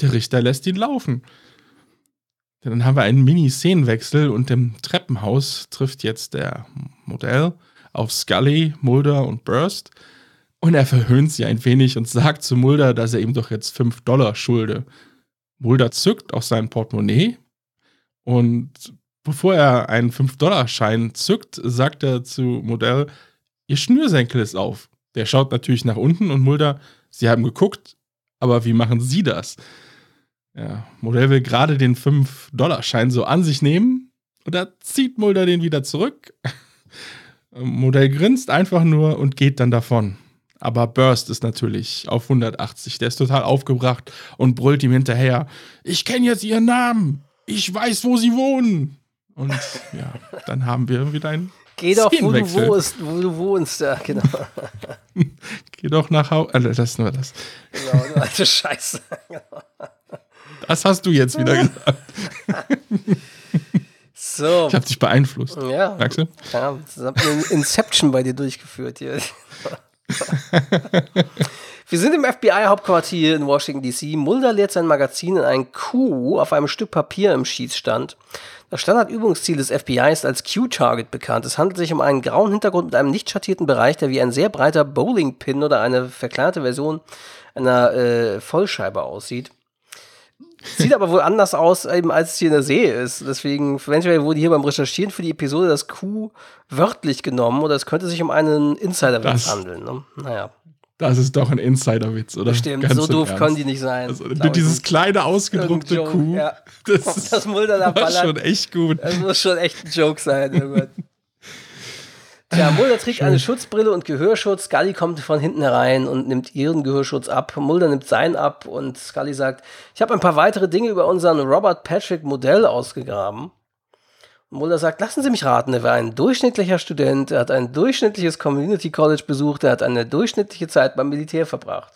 der Richter lässt ihn laufen. Denn dann haben wir einen Mini-Szenenwechsel und im Treppenhaus trifft jetzt der Modell, auf Scully, Mulder und Burst. Und er verhöhnt sie ein wenig und sagt zu Mulder, dass er ihm doch jetzt 5 Dollar schulde. Mulder zückt aus seinem Portemonnaie und bevor er einen 5-Dollar-Schein zückt, sagt er zu Modell, ihr Schnürsenkel ist auf. Der schaut natürlich nach unten und Mulder, sie haben geguckt, aber wie machen sie das? Ja, Modell will gerade den 5-Dollar-Schein so an sich nehmen und da zieht Mulder den wieder zurück. Modell grinst einfach nur und geht dann davon. Aber Burst ist natürlich auf 180. Der ist total aufgebracht und brüllt ihm hinterher: Ich kenne jetzt ihren Namen. Ich weiß, wo sie wohnen. Und ja, dann haben wir wieder ein. Geh doch, wo du, wohnst, wo du wohnst, ja, genau. Geh doch nach Hause. Also, das ist nur das. Genau, du alte Scheiße. das hast du jetzt wieder gesagt. So. Ich habe dich beeinflusst. Ja. Merkst du? Ja, hat eine Inception bei dir durchgeführt hier. Wir sind im FBI-Hauptquartier in Washington, D.C. Mulder leert sein Magazin in ein Q auf einem Stück Papier im Schießstand. Das Standardübungsziel des FBI ist als Q-Target bekannt. Es handelt sich um einen grauen Hintergrund mit einem nicht schattierten Bereich, der wie ein sehr breiter Bowling-Pin oder eine verkleinerte Version einer äh, Vollscheibe aussieht. Sieht aber wohl anders aus, eben als es hier in der See ist. Deswegen, eventuell wurde hier beim Recherchieren für die Episode das Q wörtlich genommen oder es könnte sich um einen Insider-Witz handeln. Ne? Naja. Das ist doch ein Insider-Witz, oder? Stimmt, Ganz so doof Ernst. können die nicht sein. Also, dieses kleine ausgedruckte Q. Ja. Das, das Mulder da war schon echt gut. Das muss schon echt ein Joke sein. Oh Tja, Mulder trägt eine Schutzbrille und Gehörschutz. Scully kommt von hinten herein und nimmt ihren Gehörschutz ab. Mulder nimmt seinen ab und Scully sagt, ich habe ein paar weitere Dinge über unseren Robert Patrick Modell ausgegraben. Mulder sagt, lassen Sie mich raten, er war ein durchschnittlicher Student, er hat ein durchschnittliches Community College besucht, er hat eine durchschnittliche Zeit beim Militär verbracht.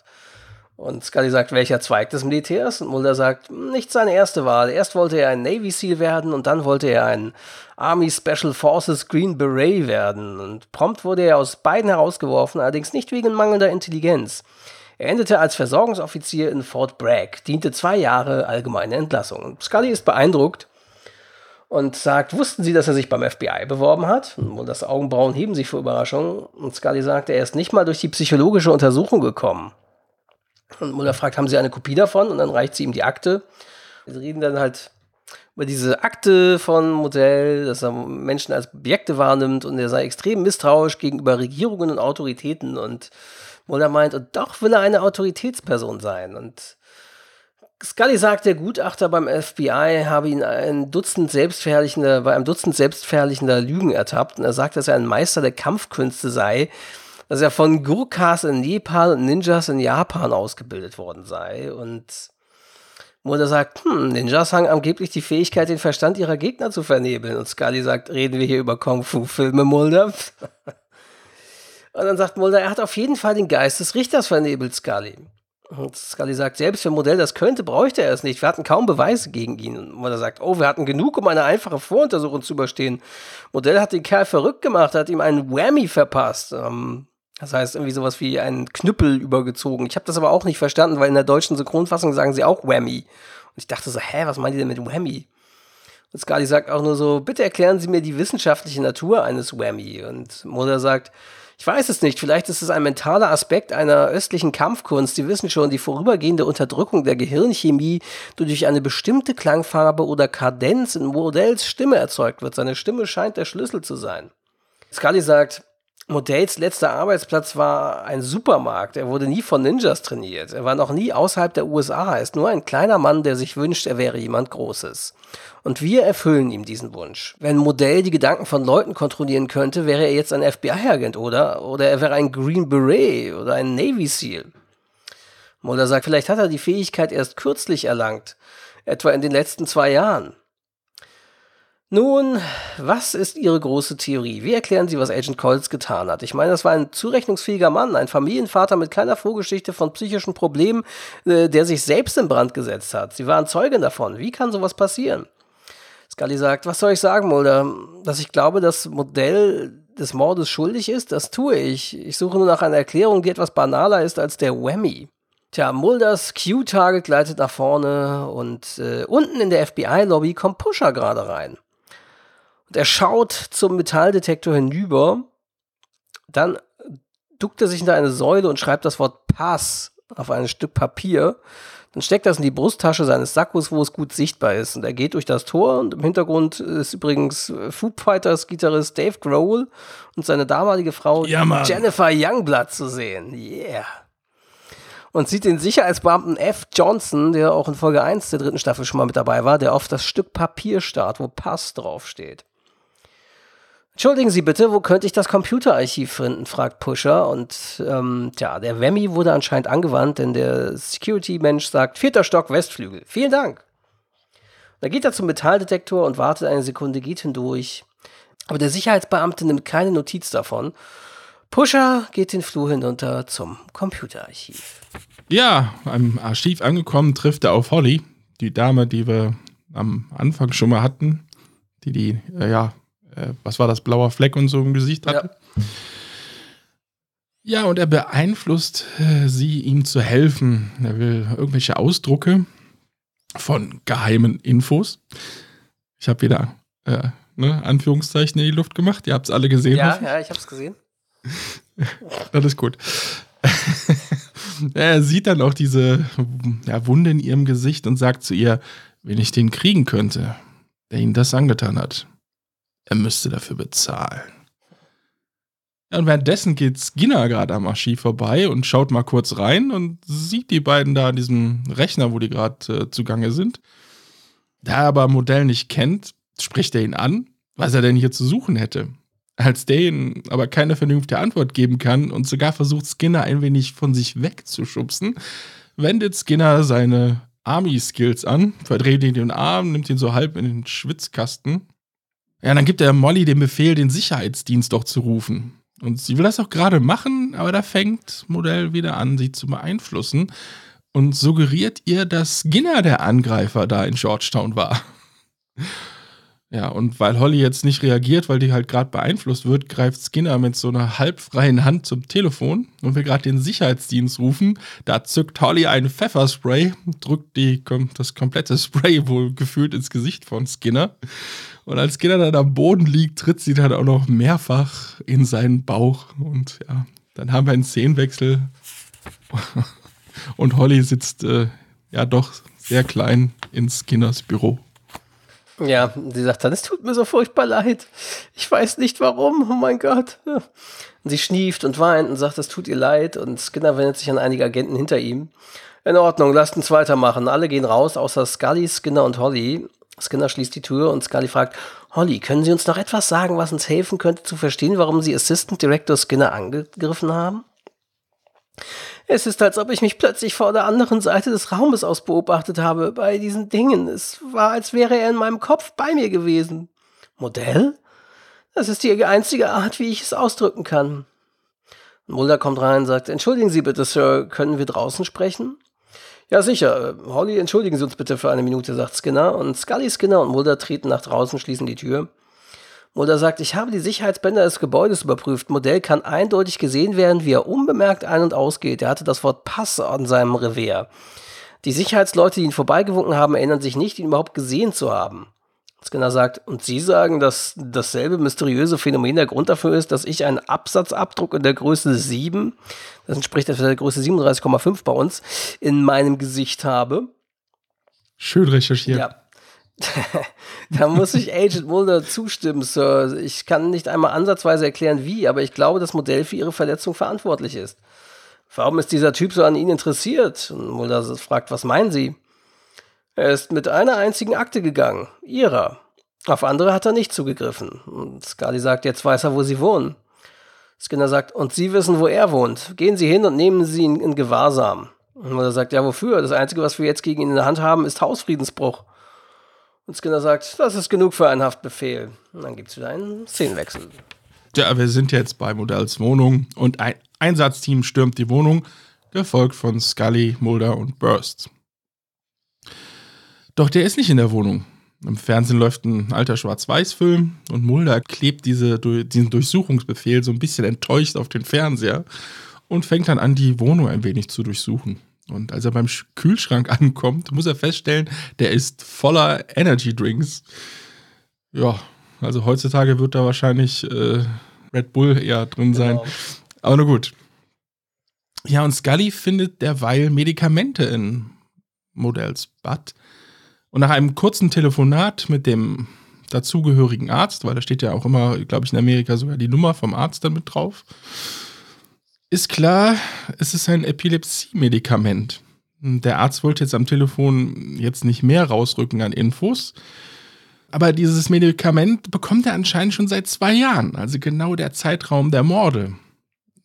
Und Scully sagt, welcher Zweig des Militärs? Und Mulder sagt, nicht seine erste Wahl. Erst wollte er ein Navy SEAL werden und dann wollte er ein Army Special Forces Green Beret werden. Und prompt wurde er aus beiden herausgeworfen, allerdings nicht wegen mangelnder Intelligenz. Er endete als Versorgungsoffizier in Fort Bragg, diente zwei Jahre allgemeine Entlassung. Scully ist beeindruckt und sagt, wussten Sie, dass er sich beim FBI beworben hat? Und das Augenbrauen heben sich vor Überraschung. Und Scully sagt, er ist nicht mal durch die psychologische Untersuchung gekommen. Und Mulder fragt, haben Sie eine Kopie davon? Und dann reicht sie ihm die Akte. Wir reden dann halt über diese Akte von Modell, dass er Menschen als Objekte wahrnimmt und er sei extrem misstrauisch gegenüber Regierungen und Autoritäten. Und Mulder meint, und doch will er eine Autoritätsperson sein. Und Scully sagt, der Gutachter beim FBI habe ihn ein Dutzend selbstverherrlichender, bei einem Dutzend selbstverherrlichender Lügen ertappt. Und er sagt, dass er ein Meister der Kampfkünste sei dass er von Gurkhas in Nepal und Ninjas in Japan ausgebildet worden sei. Und Mulder sagt, hm, Ninjas haben angeblich die Fähigkeit, den Verstand ihrer Gegner zu vernebeln. Und Scully sagt, reden wir hier über Kung-Fu-Filme, Mulder? und dann sagt Mulder, er hat auf jeden Fall den Geist des Richters vernebelt, Scully. Und Scully sagt, selbst wenn Modell das könnte, bräuchte er es nicht. Wir hatten kaum Beweise gegen ihn. Und Mulder sagt, oh, wir hatten genug, um eine einfache Voruntersuchung zu überstehen. Modell hat den Kerl verrückt gemacht, hat ihm einen Whammy verpasst. Ähm, das heißt irgendwie sowas wie einen Knüppel übergezogen. Ich habe das aber auch nicht verstanden, weil in der deutschen Synchronfassung sagen sie auch Whammy. Und ich dachte so, hä, was meinen die denn mit Whammy? Und Scully sagt auch nur so, bitte erklären Sie mir die wissenschaftliche Natur eines Whammy. Und Mulder sagt, ich weiß es nicht, vielleicht ist es ein mentaler Aspekt einer östlichen Kampfkunst. Sie wissen schon, die vorübergehende Unterdrückung der Gehirnchemie, die durch eine bestimmte Klangfarbe oder Kadenz in Modells Stimme erzeugt wird. Seine Stimme scheint der Schlüssel zu sein. Scully sagt, Modells letzter Arbeitsplatz war ein Supermarkt. Er wurde nie von Ninjas trainiert. Er war noch nie außerhalb der USA. Er ist nur ein kleiner Mann, der sich wünscht, er wäre jemand Großes. Und wir erfüllen ihm diesen Wunsch. Wenn Modell die Gedanken von Leuten kontrollieren könnte, wäre er jetzt ein FBI-Agent, oder? Oder er wäre ein Green Beret oder ein Navy SEAL. Mulder sagt, vielleicht hat er die Fähigkeit erst kürzlich erlangt. Etwa in den letzten zwei Jahren. Nun, was ist Ihre große Theorie? Wie erklären Sie, was Agent Coles getan hat? Ich meine, das war ein zurechnungsfähiger Mann, ein Familienvater mit kleiner Vorgeschichte von psychischen Problemen, äh, der sich selbst in Brand gesetzt hat. Sie waren Zeugen davon. Wie kann sowas passieren? Scully sagt, was soll ich sagen, Mulder? Dass ich glaube, das Modell des Mordes schuldig ist, das tue ich. Ich suche nur nach einer Erklärung, die etwas banaler ist als der Whammy. Tja, Mulders Q-Target gleitet nach vorne und äh, unten in der FBI-Lobby kommt Pusher gerade rein. Und er schaut zum Metalldetektor hinüber, dann duckt er sich hinter eine Säule und schreibt das Wort Pass auf ein Stück Papier. Dann steckt das in die Brusttasche seines Sackos, wo es gut sichtbar ist. Und er geht durch das Tor und im Hintergrund ist übrigens Foo Fighters Gitarrist Dave Grohl und seine damalige Frau Ja. Jennifer Youngblood zu sehen. Yeah. Und sieht den Sicherheitsbeamten F. Johnson, der auch in Folge 1 der dritten Staffel schon mal mit dabei war, der auf das Stück Papier starrt, wo Pass draufsteht. Entschuldigen Sie bitte, wo könnte ich das Computerarchiv finden? fragt Pusher. Und ähm, tja, der Wemmy wurde anscheinend angewandt, denn der Security-Mensch sagt, vierter Stock, Westflügel. Vielen Dank. Da geht er zum Metalldetektor und wartet eine Sekunde, geht hindurch. Aber der Sicherheitsbeamte nimmt keine Notiz davon. Pusher geht den Flur hinunter zum Computerarchiv. Ja, am Archiv angekommen trifft er auf Holly, die Dame, die wir am Anfang schon mal hatten, die die, äh, ja, äh, was war das, blauer Fleck und so im Gesicht hatte. Ja, und er beeinflusst äh, sie, ihm zu helfen. Er will irgendwelche Ausdrucke von geheimen Infos. Ich habe wieder äh, ne, Anführungszeichen in die Luft gemacht. Ihr habt es alle gesehen. Ja, hoffe ich. ja, ich hab's gesehen. Alles gut. er sieht dann auch diese ja, Wunde in ihrem Gesicht und sagt zu ihr, wenn ich den kriegen könnte, der ihn das angetan hat, er müsste dafür bezahlen. Ja, und währenddessen geht Skinner gerade am Archiv vorbei und schaut mal kurz rein und sieht die beiden da an diesem Rechner, wo die gerade äh, zugange sind. Da er aber Modell nicht kennt, spricht er ihn an, was er denn hier zu suchen hätte. Als der ihn aber keine vernünftige Antwort geben kann und sogar versucht, Skinner ein wenig von sich wegzuschubsen, wendet Skinner seine Army-Skills an, verdreht ihn den Arm, nimmt ihn so halb in den Schwitzkasten. Ja, dann gibt er Molly den Befehl, den Sicherheitsdienst doch zu rufen. Und sie will das auch gerade machen, aber da fängt Modell wieder an, sie zu beeinflussen und suggeriert ihr, dass Skinner der Angreifer da in Georgetown war. Ja, und weil Holly jetzt nicht reagiert, weil die halt gerade beeinflusst wird, greift Skinner mit so einer halbfreien Hand zum Telefon und will gerade den Sicherheitsdienst rufen. Da zückt Holly ein Pfefferspray, drückt die, das komplette Spray wohl gefühlt ins Gesicht von Skinner. Und als Skinner dann am Boden liegt, tritt sie dann auch noch mehrfach in seinen Bauch. Und ja, dann haben wir einen Szenenwechsel. Und Holly sitzt äh, ja doch sehr klein in Skinners Büro. Ja, sie sagt dann, es tut mir so furchtbar leid. Ich weiß nicht warum, oh mein Gott. Und sie schnieft und weint und sagt, es tut ihr leid. Und Skinner wendet sich an einige Agenten hinter ihm. In Ordnung, lasst uns weitermachen. Alle gehen raus, außer Scully, Skinner und Holly. Skinner schließt die Tür und Scully fragt, Holly, können Sie uns noch etwas sagen, was uns helfen könnte zu verstehen, warum Sie Assistant Director Skinner angegriffen haben? Es ist, als ob ich mich plötzlich vor der anderen Seite des Raumes aus beobachtet habe bei diesen Dingen. Es war, als wäre er in meinem Kopf bei mir gewesen. Modell? Das ist die einzige Art, wie ich es ausdrücken kann. Mulder kommt rein und sagt, entschuldigen Sie bitte, Sir, können wir draußen sprechen? Ja, sicher. Holly, entschuldigen Sie uns bitte für eine Minute, sagt Skinner. Und Scully, Skinner und Mulder treten nach draußen, schließen die Tür. Mulder sagt, ich habe die Sicherheitsbänder des Gebäudes überprüft. Modell kann eindeutig gesehen werden, wie er unbemerkt ein- und ausgeht. Er hatte das Wort Pass an seinem Revier. Die Sicherheitsleute, die ihn vorbeigewunken haben, erinnern sich nicht, ihn überhaupt gesehen zu haben. Skinner sagt, und Sie sagen, dass dasselbe mysteriöse Phänomen der Grund dafür ist, dass ich einen Absatzabdruck in der Größe 7, das entspricht der Größe 37,5 bei uns, in meinem Gesicht habe. Schön recherchiert. Ja. da muss ich Agent Mulder zustimmen, Sir. Ich kann nicht einmal ansatzweise erklären, wie, aber ich glaube, das Modell für Ihre Verletzung verantwortlich ist. Warum ist dieser Typ so an Ihnen interessiert? Und Mulder fragt, was meinen Sie? Er ist mit einer einzigen Akte gegangen, Ihrer. Auf andere hat er nicht zugegriffen. Und Scully sagt, jetzt weiß er, wo Sie wohnen. Skinner sagt, und Sie wissen, wo er wohnt. Gehen Sie hin und nehmen Sie ihn in Gewahrsam. Und Mulder sagt, ja, wofür? Das Einzige, was wir jetzt gegen ihn in der Hand haben, ist Hausfriedensbruch. Und Skinner sagt, das ist genug für einen Haftbefehl. Und dann gibt es wieder einen Szenenwechsel. Ja, wir sind jetzt bei Modells Wohnung und ein Einsatzteam stürmt die Wohnung, gefolgt von Scully, Mulder und Burst. Doch der ist nicht in der Wohnung. Im Fernsehen läuft ein alter Schwarz-Weiß-Film und Mulder klebt diese, diesen Durchsuchungsbefehl so ein bisschen enttäuscht auf den Fernseher und fängt dann an, die Wohnung ein wenig zu durchsuchen. Und als er beim Kühlschrank ankommt, muss er feststellen, der ist voller Energy Drinks. Ja, Also heutzutage wird da wahrscheinlich äh, Red Bull eher drin sein. Genau. Aber nur gut. Ja, und Scully findet derweil Medikamente in Modells Bad. Und nach einem kurzen Telefonat mit dem dazugehörigen Arzt, weil da steht ja auch immer, glaube ich, in Amerika sogar die Nummer vom Arzt dann mit drauf, ist klar, es ist ein Epilepsie-Medikament. Der Arzt wollte jetzt am Telefon jetzt nicht mehr rausrücken an Infos. Aber dieses Medikament bekommt er anscheinend schon seit zwei Jahren, also genau der Zeitraum der Morde.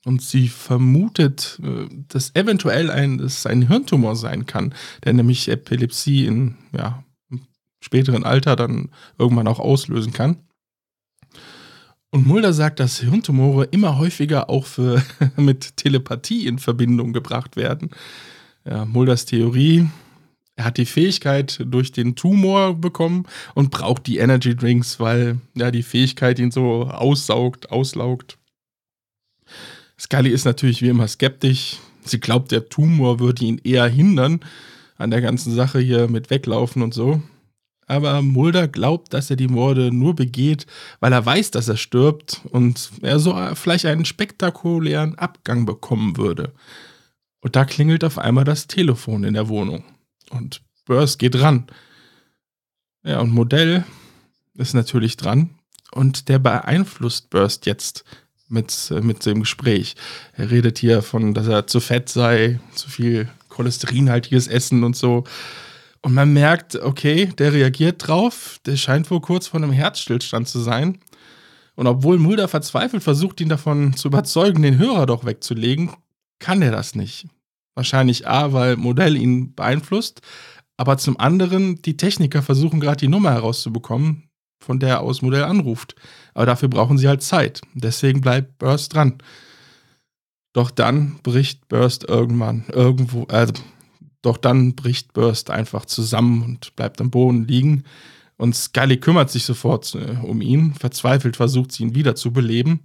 Und sie vermutet, äh, dass eventuell ein, dass ein Hirntumor sein kann, der nämlich Epilepsie in ja, späteren Alter dann irgendwann auch auslösen kann. Und Mulder sagt, dass Hirntumore immer häufiger auch für, mit Telepathie in Verbindung gebracht werden. Ja, Mulders Theorie, er hat die Fähigkeit durch den Tumor bekommen und braucht die Energy Drinks, weil ja die Fähigkeit ihn so aussaugt, auslaugt. Scully ist natürlich wie immer skeptisch. Sie glaubt, der Tumor würde ihn eher hindern an der ganzen Sache hier mit Weglaufen und so. Aber Mulder glaubt, dass er die Morde nur begeht, weil er weiß, dass er stirbt und er so vielleicht einen spektakulären Abgang bekommen würde. Und da klingelt auf einmal das Telefon in der Wohnung. Und Burst geht ran. Ja, und Modell ist natürlich dran. Und der beeinflusst Burst jetzt mit, mit dem Gespräch. Er redet hier von, dass er zu fett sei, zu viel cholesterinhaltiges Essen und so. Und man merkt, okay, der reagiert drauf. Der scheint wohl kurz vor einem Herzstillstand zu sein. Und obwohl Mulder verzweifelt versucht, ihn davon zu überzeugen, den Hörer doch wegzulegen, kann er das nicht. Wahrscheinlich A, weil Modell ihn beeinflusst, aber zum anderen, die Techniker versuchen gerade die Nummer herauszubekommen, von der aus Modell anruft. Aber dafür brauchen sie halt Zeit. Deswegen bleibt Burst dran. Doch dann bricht Burst irgendwann irgendwo, also doch dann bricht Burst einfach zusammen und bleibt am Boden liegen. Und Scully kümmert sich sofort äh, um ihn. Verzweifelt versucht sie ihn wieder zu beleben.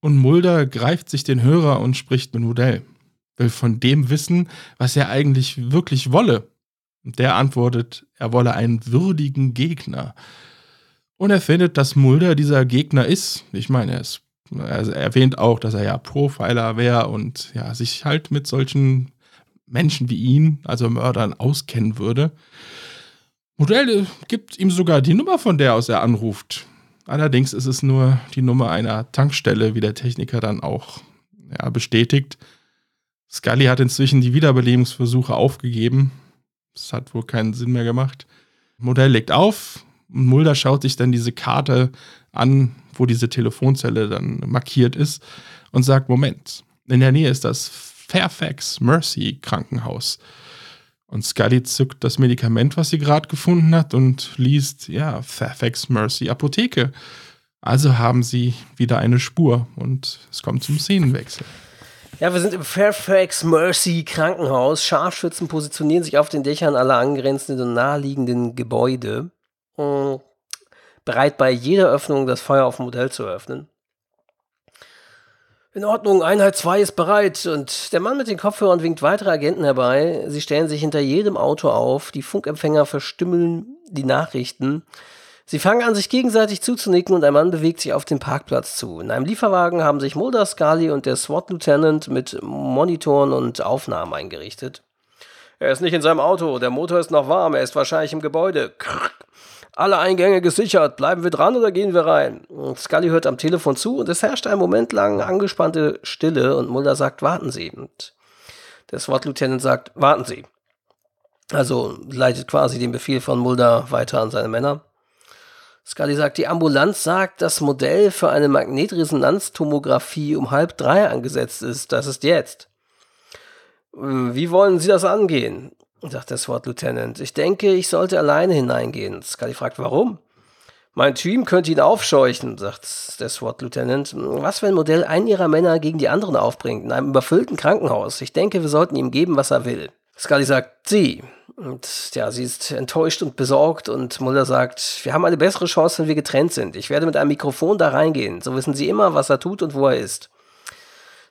Und Mulder greift sich den Hörer und spricht mit Modell will von dem wissen, was er eigentlich wirklich wolle. Und der antwortet, er wolle einen würdigen Gegner. Und er findet, dass Mulder dieser Gegner ist. Ich meine, er, ist, er erwähnt auch, dass er ja Profiler wäre und ja, sich halt mit solchen Menschen wie ihn, also Mördern, auskennen würde. Modell gibt ihm sogar die Nummer, von der aus er anruft. Allerdings ist es nur die Nummer einer Tankstelle, wie der Techniker dann auch ja, bestätigt. Scully hat inzwischen die Wiederbelebungsversuche aufgegeben. Das hat wohl keinen Sinn mehr gemacht. Modell legt auf Mulder schaut sich dann diese Karte an, wo diese Telefonzelle dann markiert ist und sagt, Moment, in der Nähe ist das Fairfax Mercy Krankenhaus. Und Scully zückt das Medikament, was sie gerade gefunden hat, und liest, ja, Fairfax Mercy Apotheke. Also haben sie wieder eine Spur und es kommt zum Szenenwechsel. Ja, wir sind im Fairfax Mercy Krankenhaus. Scharfschützen positionieren sich auf den Dächern aller angrenzenden und naheliegenden Gebäude, äh, bereit bei jeder Öffnung das Feuer auf dem Modell zu öffnen. In Ordnung, Einheit 2 ist bereit und der Mann mit den Kopfhörern winkt weitere Agenten herbei. Sie stellen sich hinter jedem Auto auf, die Funkempfänger verstümmeln die Nachrichten. Sie fangen an, sich gegenseitig zuzunicken und ein Mann bewegt sich auf den Parkplatz zu. In einem Lieferwagen haben sich Mulder, Scully und der SWAT-Lieutenant mit Monitoren und Aufnahmen eingerichtet. Er ist nicht in seinem Auto, der Motor ist noch warm, er ist wahrscheinlich im Gebäude. Krrr. Alle Eingänge gesichert, bleiben wir dran oder gehen wir rein? Und Scully hört am Telefon zu und es herrscht einen Moment lang angespannte Stille und Mulder sagt, warten Sie. Und der SWAT-Lieutenant sagt, warten Sie. Also leitet quasi den Befehl von Mulder weiter an seine Männer. Scully sagt, die Ambulanz sagt, das Modell für eine Magnetresonanztomographie um halb drei angesetzt ist. Das ist jetzt. Wie wollen Sie das angehen? Sagt der SWAT-Lieutenant. Ich denke, ich sollte alleine hineingehen. Scully fragt, warum? Mein Team könnte ihn aufscheuchen, sagt der SWAT-Lieutenant. Was, wenn Modell einen ihrer Männer gegen die anderen aufbringt, in einem überfüllten Krankenhaus? Ich denke, wir sollten ihm geben, was er will. Scully sagt, sie. Und ja, sie ist enttäuscht und besorgt und Mulder sagt, wir haben eine bessere Chance, wenn wir getrennt sind. Ich werde mit einem Mikrofon da reingehen. So wissen sie immer, was er tut und wo er ist.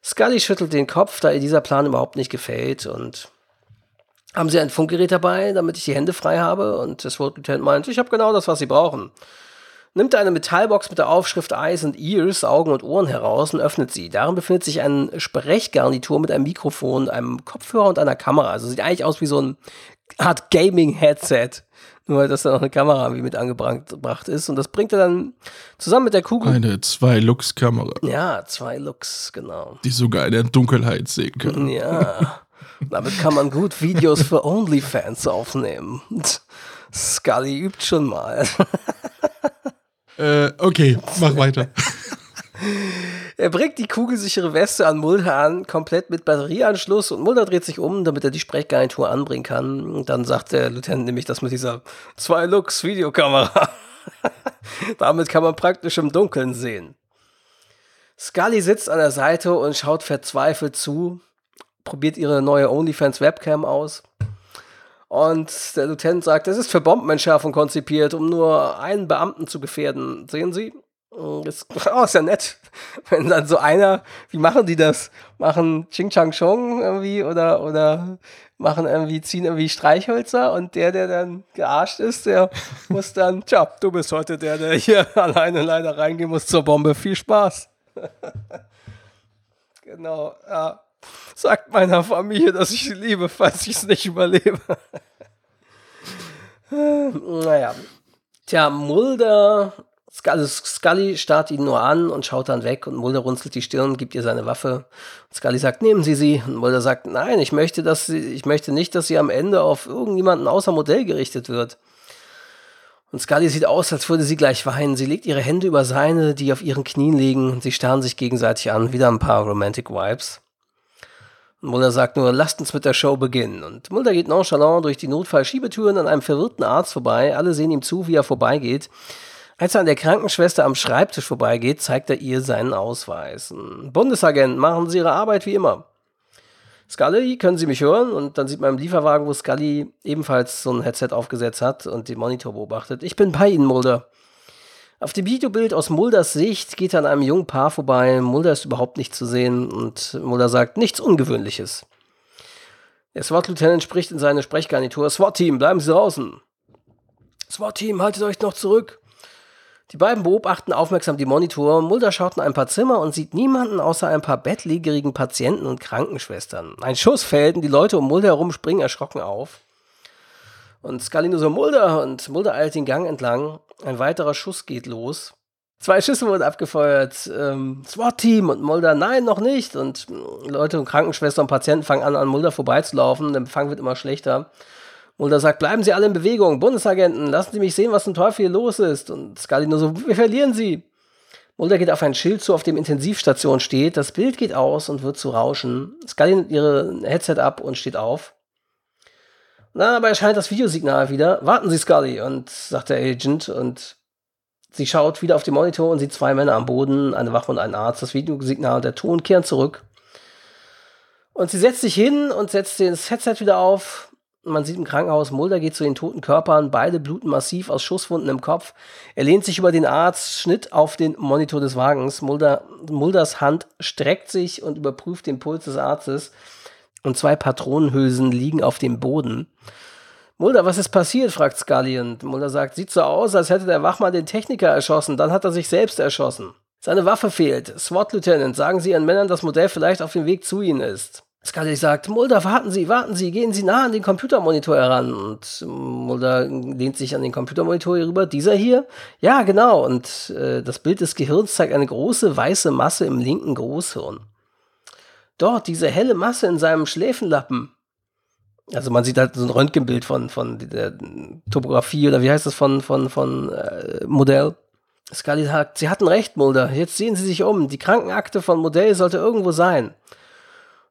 Scully schüttelt den Kopf, da ihr dieser Plan überhaupt nicht gefällt und haben sie ein Funkgerät dabei, damit ich die Hände frei habe? Und das Lieutenant meint, ich habe genau das, was sie brauchen. nimmt eine Metallbox mit der Aufschrift Eyes and Ears, Augen und Ohren heraus und öffnet sie. Darin befindet sich ein Sprechgarnitur mit einem Mikrofon, einem Kopfhörer und einer Kamera. Also sieht eigentlich aus wie so eine Art Gaming-Headset. Nur, dass da noch eine Kamera wie mit angebracht ist. Und das bringt er dann zusammen mit der Kugel. Eine Zwei-Lux-Kamera. Ja, zwei Lux, genau. Die sogar in der Dunkelheit sehen können. Ja. Damit kann man gut Videos für OnlyFans aufnehmen. Scully übt schon mal. Äh, okay, mach weiter. Er bringt die kugelsichere Weste an Mulder an, komplett mit Batterieanschluss und Mulder dreht sich um, damit er die Sprechgarnitur anbringen kann. Und dann sagt der Lieutenant nämlich das mit dieser Zwei-Lux-Videokamera. Damit kann man praktisch im Dunkeln sehen. Scully sitzt an der Seite und schaut verzweifelt zu, probiert ihre neue OnlyFans-Webcam aus. Und der Lieutenant sagt, es ist für Bombenentschärfung konzipiert, um nur einen Beamten zu gefährden. Sehen Sie? Das oh, ist ja nett. Wenn dann so einer, wie machen die das? Machen Ching Chang Chong irgendwie oder, oder machen irgendwie, ziehen irgendwie Streichhölzer und der, der dann gearscht ist, der muss dann, tja, du bist heute der, der hier alleine leider reingehen muss zur Bombe. Viel Spaß. genau, ja. Sagt meiner Familie, dass ich sie liebe, falls ich es nicht überlebe. naja. Tja, Mulder also Scully starrt ihn nur an und schaut dann weg und Mulder runzelt die Stirn, gibt ihr seine Waffe. Und Scully sagt, nehmen Sie sie. Und Mulder sagt, nein, ich möchte, dass sie, ich möchte nicht, dass sie am Ende auf irgendjemanden außer Modell gerichtet wird. Und Scully sieht aus, als würde sie gleich weinen. Sie legt ihre Hände über seine, die auf ihren Knien liegen, sie starren sich gegenseitig an. Wieder ein paar Romantic Vibes. Mulder sagt nur, lasst uns mit der Show beginnen. Und Mulder geht nonchalant durch die Notfallschiebetüren an einem verwirrten Arzt vorbei. Alle sehen ihm zu, wie er vorbeigeht. Als er an der Krankenschwester am Schreibtisch vorbeigeht, zeigt er ihr seinen Ausweis. Bundesagent, machen Sie Ihre Arbeit wie immer. Scully, können Sie mich hören? Und dann sieht man im Lieferwagen, wo Scully ebenfalls so ein Headset aufgesetzt hat und den Monitor beobachtet. Ich bin bei Ihnen, Mulder. Auf dem Videobild aus Mulders Sicht geht er an einem jungen Paar vorbei. Mulder ist überhaupt nicht zu sehen und Mulder sagt nichts Ungewöhnliches. Der SWAT-Lieutenant spricht in seine Sprechgarnitur. SWAT-Team, bleiben Sie draußen. SWAT-Team, haltet euch noch zurück. Die beiden beobachten aufmerksam die Monitore. Mulder schaut in ein paar Zimmer und sieht niemanden außer ein paar bettlägerigen Patienten und Krankenschwestern. Ein Schuss fällt und die Leute um Mulder herum springen erschrocken auf. Und nur so Mulder und Mulder eilt den Gang entlang. Ein weiterer Schuss geht los. Zwei Schüsse wurden abgefeuert. Ähm, SWAT-Team und Mulder, nein, noch nicht. Und Leute und Krankenschwestern und Patienten fangen an, an Mulder vorbeizulaufen. Der Empfang wird immer schlechter. Mulder sagt, bleiben Sie alle in Bewegung, Bundesagenten, lassen Sie mich sehen, was zum Teufel hier los ist. Und Scully nur so, wir verlieren Sie. Mulder geht auf ein Schild zu, auf dem Intensivstation steht. Das Bild geht aus und wird zu Rauschen. Scully nimmt ihre Headset ab und steht auf. Na, aber erscheint das Videosignal wieder. Warten Sie, Scully, und sagt der Agent. Und sie schaut wieder auf den Monitor und sieht zwei Männer am Boden, eine Wache und einen Arzt. Das Videosignal und der Ton kehren zurück. Und sie setzt sich hin und setzt das Headset wieder auf man sieht im Krankenhaus, Mulder geht zu den toten Körpern, beide bluten massiv aus Schusswunden im Kopf. Er lehnt sich über den Arzt, Schnitt auf den Monitor des Wagens. Mulder, Mulders Hand streckt sich und überprüft den Puls des Arztes. Und zwei Patronenhülsen liegen auf dem Boden. Mulder, was ist passiert? fragt Scully. Und Mulder sagt, sieht so aus, als hätte der Wachmann den Techniker erschossen. Dann hat er sich selbst erschossen. Seine Waffe fehlt. SWAT-Lieutenant, sagen Sie Ihren Männern, dass Modell vielleicht auf dem Weg zu Ihnen ist. Scully sagt, Mulder, warten Sie, warten Sie, gehen Sie nah an den Computermonitor heran. Und Mulder lehnt sich an den Computermonitor rüber. Dieser hier? Ja, genau. Und äh, das Bild des Gehirns zeigt eine große weiße Masse im linken Großhirn. Dort, diese helle Masse in seinem Schläfenlappen. Also man sieht halt so ein Röntgenbild von, von der Topografie oder wie heißt das von, von, von äh, Modell. Scully sagt, Sie hatten recht, Mulder. Jetzt sehen Sie sich um. Die Krankenakte von Modell sollte irgendwo sein.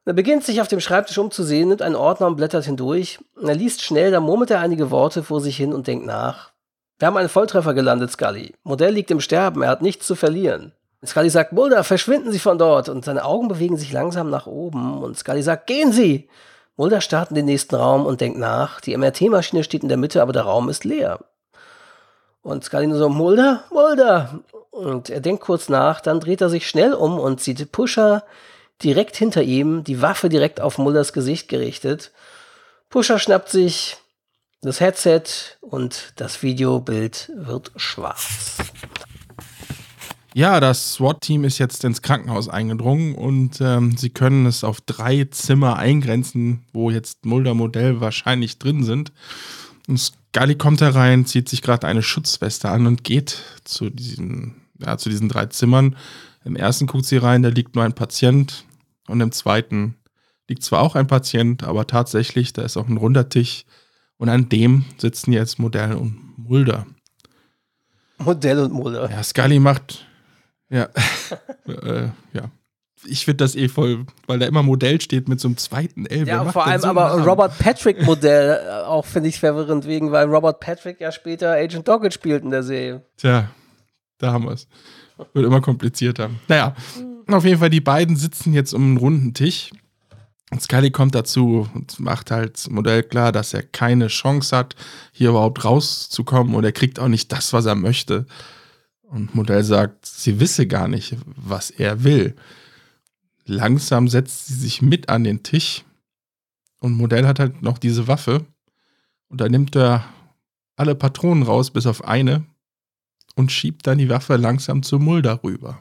Er beginnt sich auf dem Schreibtisch umzusehen, nimmt einen Ordner und blättert hindurch. Er liest schnell, dann murmelt er einige Worte vor sich hin und denkt nach. Wir haben einen Volltreffer gelandet, Scully. Modell liegt im Sterben, er hat nichts zu verlieren. Scully sagt, Mulder, verschwinden Sie von dort. Und seine Augen bewegen sich langsam nach oben. Und Scully sagt, gehen Sie! Mulder starrt in den nächsten Raum und denkt nach. Die MRT-Maschine steht in der Mitte, aber der Raum ist leer. Und Scully nur so, Mulder, Mulder! Und er denkt kurz nach, dann dreht er sich schnell um und sieht Pusher, direkt hinter ihm, die Waffe direkt auf Mullers Gesicht gerichtet. Pusher schnappt sich das Headset und das Videobild wird schwarz. Ja, das SWAT-Team ist jetzt ins Krankenhaus eingedrungen und ähm, sie können es auf drei Zimmer eingrenzen, wo jetzt Mulder-Modell wahrscheinlich drin sind. Und Scully kommt herein, zieht sich gerade eine Schutzweste an und geht zu diesen, ja, zu diesen drei Zimmern. Im ersten guckt sie rein, da liegt nur ein Patient. Und im zweiten liegt zwar auch ein Patient, aber tatsächlich, da ist auch ein runder Tisch. Und an dem sitzen jetzt Modell und Mulder. Modell und Mulder. Ja, Scully macht ja. äh, ja. Ich finde das eh voll, weil da immer Modell steht mit so einem zweiten L. Ja, vor allem so aber? Robert Patrick Modell äh, auch finde ich verwirrend wegen, weil Robert Patrick ja später Agent Doggett spielt in der Serie. Tja, da haben wir es. Wird immer komplizierter. Naja, auf jeden Fall, die beiden sitzen jetzt um einen runden Tisch. Und Scully kommt dazu und macht halt Modell klar, dass er keine Chance hat, hier überhaupt rauszukommen und er kriegt auch nicht das, was er möchte. Und Modell sagt, sie wisse gar nicht, was er will. Langsam setzt sie sich mit an den Tisch und Modell hat halt noch diese Waffe. Und da nimmt er alle Patronen raus, bis auf eine, und schiebt dann die Waffe langsam zu Mulder rüber.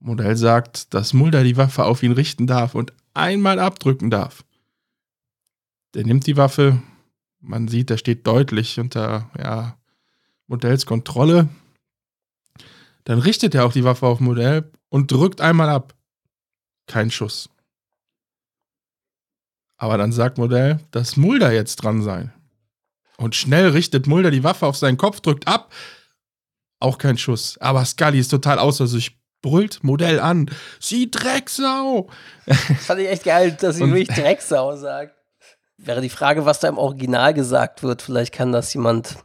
Modell sagt, dass Mulder die Waffe auf ihn richten darf und einmal abdrücken darf. Der nimmt die Waffe, man sieht, er steht deutlich unter ja, Modells Kontrolle. Dann richtet er auch die Waffe auf Modell und drückt einmal ab. Kein Schuss. Aber dann sagt Modell, dass Mulder jetzt dran sei. Und schnell richtet Mulder die Waffe auf seinen Kopf, drückt ab. Auch kein Schuss. Aber Scully ist total außer sich, brüllt Modell an. Sie Drecksau! Das fand ich echt geil, dass sie wirklich Drecksau sagt. Wäre die Frage, was da im Original gesagt wird. Vielleicht kann das jemand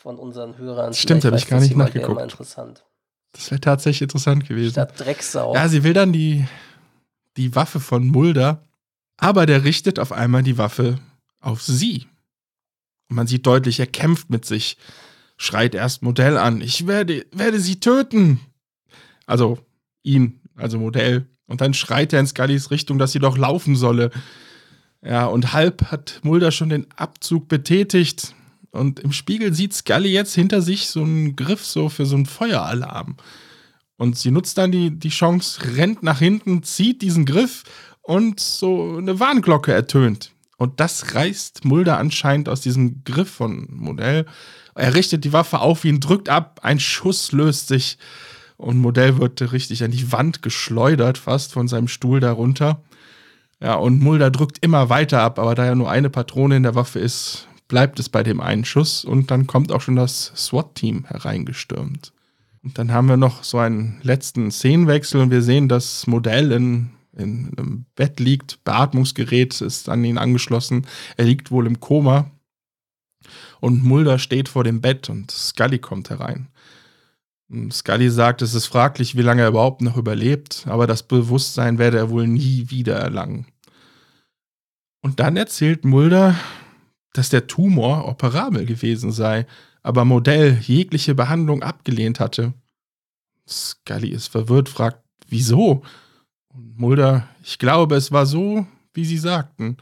von unseren Hörern. Stimmt, habe ich gar nicht nachgeguckt. Interessant. Das wäre tatsächlich interessant gewesen. Statt Drecksau. Ja, sie will dann die, die Waffe von Mulder, aber der richtet auf einmal die Waffe auf sie. Und man sieht deutlich, er kämpft mit sich, schreit erst Modell an, ich werde, werde sie töten. Also ihn, also Modell. Und dann schreit er in Scullys Richtung, dass sie doch laufen solle. Ja, und halb hat Mulder schon den Abzug betätigt. Und im Spiegel sieht Scully jetzt hinter sich so einen Griff so für so einen Feueralarm. Und sie nutzt dann die, die Chance, rennt nach hinten, zieht diesen Griff und so eine Warnglocke ertönt. Und das reißt Mulder anscheinend aus diesem Griff von Modell. Er richtet die Waffe auf ihn, drückt ab, ein Schuss löst sich und Modell wird richtig an die Wand geschleudert, fast von seinem Stuhl darunter. Ja, und Mulder drückt immer weiter ab, aber da ja nur eine Patrone in der Waffe ist, bleibt es bei dem einen Schuss und dann kommt auch schon das SWAT-Team hereingestürmt. Und dann haben wir noch so einen letzten Szenenwechsel und wir sehen, dass Modell in, in einem Bett liegt, Beatmungsgerät ist an ihn angeschlossen, er liegt wohl im Koma und Mulder steht vor dem Bett und Scully kommt herein. Scully sagt, es ist fraglich, wie lange er überhaupt noch überlebt, aber das Bewusstsein werde er wohl nie wieder erlangen. Und dann erzählt Mulder, dass der Tumor operabel gewesen sei, aber Modell jegliche Behandlung abgelehnt hatte. Scully ist verwirrt, fragt, wieso? Und Mulder, ich glaube, es war so, wie Sie sagten.